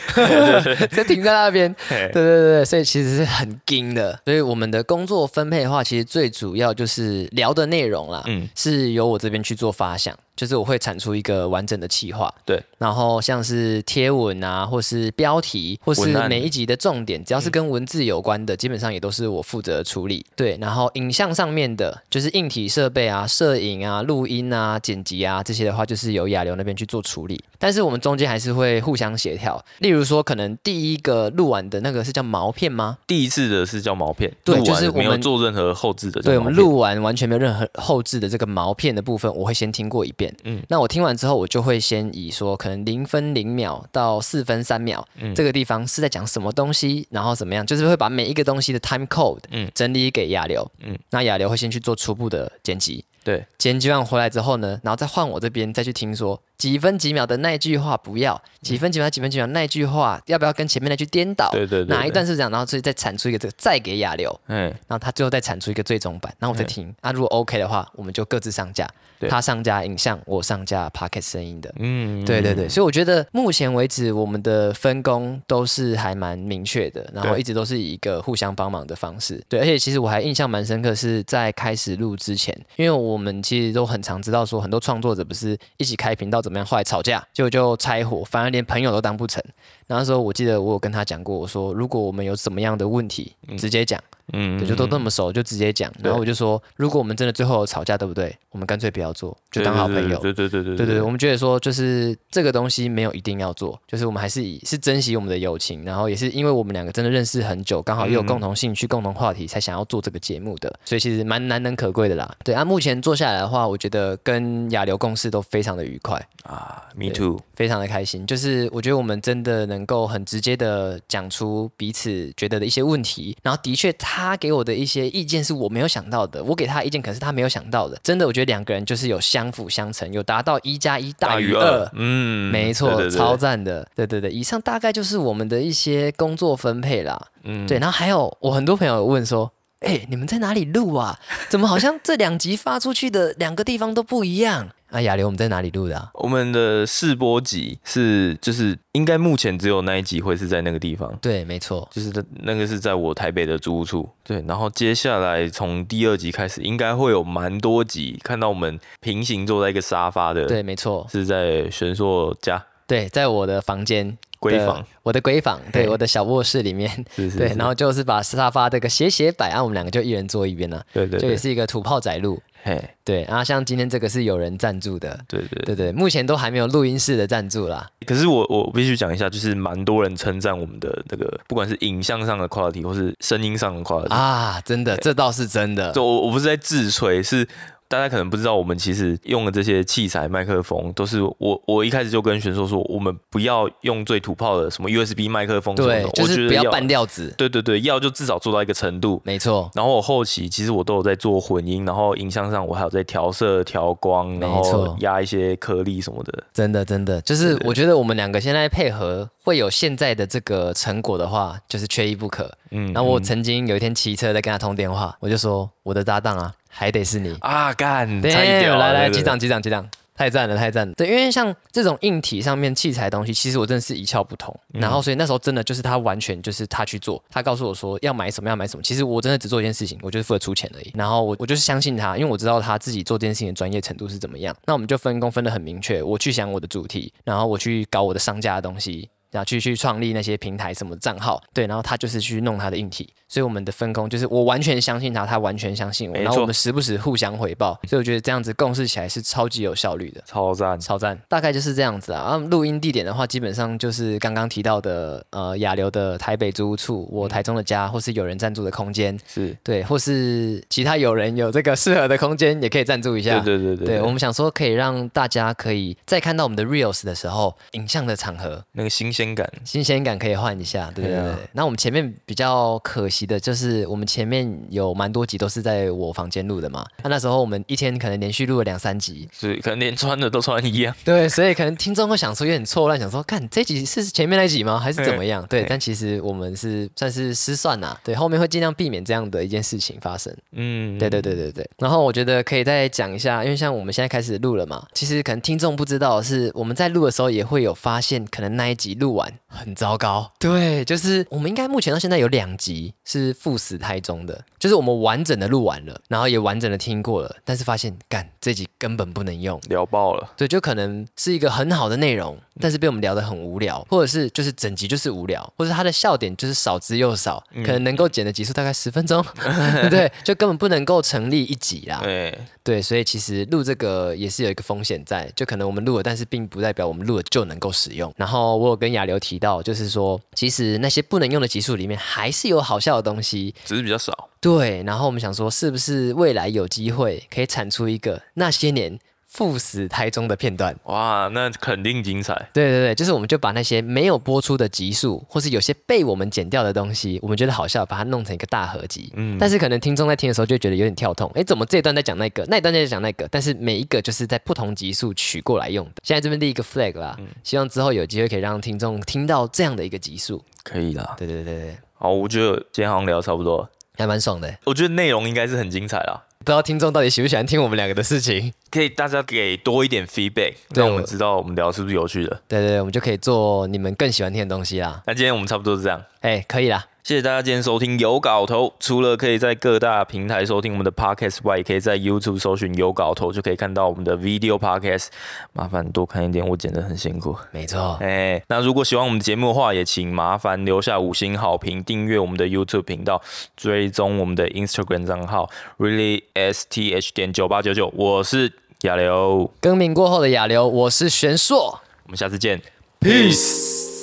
这停在那边。对对对对，所以其实是很硬的。所以我们的工作分配的话，其实最主要就是聊的内容啦，嗯。是由我这边去做发想，就是我会产出一个完整的企划。对，然后像是贴文啊，或是标题，或是每一集的重点，只要是跟文字有关的，基本上也都是我负责处理。对，然后影像上面的，就是硬体设备啊、摄影啊、录音啊、剪辑啊这些的话，就是由亚流那边去做处理。但是我们中间还是会互相协调，例如说，可能第一个录完的那个是叫毛片吗？第一次的是叫毛片，对就是我们做任何后置的对，我们录完完全没有任何后置的这个毛片的部分，我会先听过一遍。嗯嗯，那我听完之后，我就会先以说可能零分零秒到四分三秒、嗯。这个地方是在讲什么东西，然后怎么样，就是会把每一个东西的 time code 嗯。整理给亚流。嗯嗯，那亚流会先去做初步的剪辑。对，剪辑完回来之后呢，然后再换我这边再去听说几分几秒的那句话不要，几分几秒几分几秒那句话要不要跟前面那句颠倒？对对对哪一段是这样，然后所以再产出一个这个再给亚流。嗯，然后他最后再产出一个最终版，然后我再听。那、如果 OK 的话，我们就各自上架。对他上架影像，我上架 Pocket 声音的。嗯，对对对，所以我觉得目前为止我们的分工都是还蛮明确的，然后一直都是以一个互相帮忙的方式。对，而且其实我还印象蛮深刻，是在开始录之前，因为我们其实都很常知道说，很多创作者不是一起开频道怎么样，后来吵架，就就拆伙，反而连朋友都当不成。那时候我记得我有跟他讲过，我说如果我们有什么样的问题，直接讲，嗯对，就都那么熟，就直接讲。然后我就说，如果我们真的最后有吵架，对不对？我们干脆不要做，就当好朋友。对对对对对对，我们觉得说，就是这个东西没有一定要做，就是我们还是以是珍惜我们的友情，然后也是因为我们两个真的认识很久，刚好又有共同兴趣、共同话题，才想要做这个节目的，所以其实蛮难能可贵的啦。对啊，目前做下来的话，我觉得跟亚流共事都非常的愉快，啊，me too，非常的开心。就是我觉得我们真的能够很直接的讲出彼此觉得的一些问题，然后的确他给我的一些意见是我没有想到的，我给他意见可是他没有想到的。真的，我觉得两个人就是有相辅相成，有达到一加一大于二。嗯，没错，对对对超赞的，对对对，以上大概就是我们的一些工作分配啦。嗯对，然后还有我很多朋友有问说，哎、你们在哪里录啊？怎么好像这两集发出去的两个地方都不一样？啊，亚流，我们在哪里录的啊？我们的试播集是就是应该目前只有那一集会是在那个地方。对，没错，就是那个是在我台北的租屋处，对，然后接下来从第二集开始，应该会有蛮多集看到我们平行坐在一个沙发的，对，没错，是在玄硕家。对，在我的房间。闺房，我的闺房，对，我的小卧室里面，是是对，然后就是把沙发这个斜斜摆，啊，我们两个就一人坐一边了，对对对，就也是一个土炮仔录，嘿，对，然后像今天这个是有人赞助的，对对对对，目前都还没有录音室的赞助啦，可是我我必须讲一下，就是蛮多人称赞我们的那个，不管是影像上的 quality 或是声音上的 quality 啊，真的，这倒是真的，就我我不是在自吹，是大家可能不知道，我们其实用的这些器材、麦克风，都是我我一开始就跟选手说，我们不要用最土炮的什么 USB 麦克风什么的，，就是我觉得不要半吊子，对对对，要就至少做到一个程度。没错，然后我后期其实我都有在做混音，然后影像上我还有在调色、调光，然后压一些颗粒什么的。真的真的，就是我觉得我们两个现在配合会有现在的这个成果的话，就是缺一不可。嗯，然后我嗯曾经有一天骑车在跟他通电话，我就说我的搭档啊，还得是你。啊干，对，来来，击掌击掌击掌，太赞了太赞了。对，因为像这种硬体上面器材东西，其实我真的是一窍不通。嗯然后所以那时候真的就是他完全就是他去做，他告诉我说要买什么要买什么。其实我真的只做一件事情，我就是负责出钱而已。然后我我就是相信他，因为我知道他自己做这件事情的专业程度是怎么样。那我们就分工分得很明确，我去想我的主题，然后我去搞我的商家的东西。然后去去创立那些平台什么账号，对，然后他就是去弄他的硬体，所以我们的分工就是我完全相信他，他完全相信我，然后我们时不时互相回报，所以我觉得这样子共事起来是超级有效率的。超赞。超赞，大概就是这样子啊。然后录音地点的话，基本上就是刚刚提到的，呃，亚流的台北租屋处，我台中的家，或是有人赞助的空间，是，对，或是其他有人有这个适合的空间，也可以赞助一下。对对对对对，我们想说可以让大家可以在看到我们的 reels 的时候，影像的场合，那个新鲜感，新鲜感可以换一下，对对对。那我们前面比较可惜的就是，我们前面有蛮多集都是在我房间录的嘛。那那时候我们一天可能连续录了两三集，是可能连穿的都穿一样。对，所以可能听众会想说有点错乱，想说看这集是前面那集吗，还是怎么样？对，但其实我们是算是失算呐、对，后面会尽量避免这样的一件事情发生。嗯，对对对对对。然后我觉得可以再讲一下，因为像我们现在开始录了嘛，其实可能听众不知道是，我们在录的时候也会有发现，可能那一集录完很糟糕。对，就是我们应该目前到现在有两集是赴死胎中的，就是我们完整的录完了，然后也完整的听过了，但是发现干这集根本不能用。聊爆了。对，就可能是一个很好的内容，但是被我们聊得很无聊，或者是就是整集就是无聊，或者它的笑点就是少之又少，可能能够剪的集数大概十分钟，对？就根本不能够成立一集啦。对，对，所以其实录这个也是有一个风险在，就可能我们录了，但是并不代表我们录了就能够使用。然后我有跟亚流提到，就是说，其实那些不能用的集数里面，还是有好笑的东西。只是比较少。对，然后我们想说，是不是未来有机会可以产出一个那些年赴死台中的片段？哇，那肯定精彩。对对对，就是我们就把那些没有播出的集数，或是有些被我们剪掉的东西，我们觉得好笑，把它弄成一个大合集。嗯但是可能听众在听的时候就觉得有点跳痛，诶，怎么这一段在讲那个，那一段在讲那个？但是每一个就是在不同集数取过来用的。现在这边立一个 flag 啦，嗯希望之后有机会可以让听众听到这样的一个集数。可以啦。对对对对，好，我觉得今天好像聊得差不多了。还蛮爽的。我觉得内容应该是很精彩啦，不知道听众到底喜不喜欢听我们两个的事情？可以大家给多一点 feedback，让我们知道我们聊的是不是有趣的。对对对，我们就可以做你们更喜欢听的东西啦。那今天我们差不多是这样，哎，可以啦，谢谢大家今天收听有搞头。除了可以在各大平台收听我们的 podcast 外，也可以在 YouTube 搜寻有搞头，就可以看到我们的 video podcast。麻烦多看一点，我剪得很辛苦。没错，哎，那如果喜欢我们的节目的话，也请麻烦留下五星好评，订阅我们的 YouTube 频道，追踪我们的 Instagram 账号 really sth 点九八九九。我是亚流，更名过后的亚流，我是玄硕我们下次见，，peace，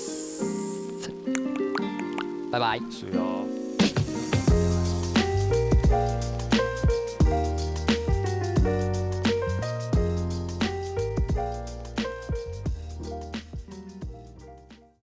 拜拜。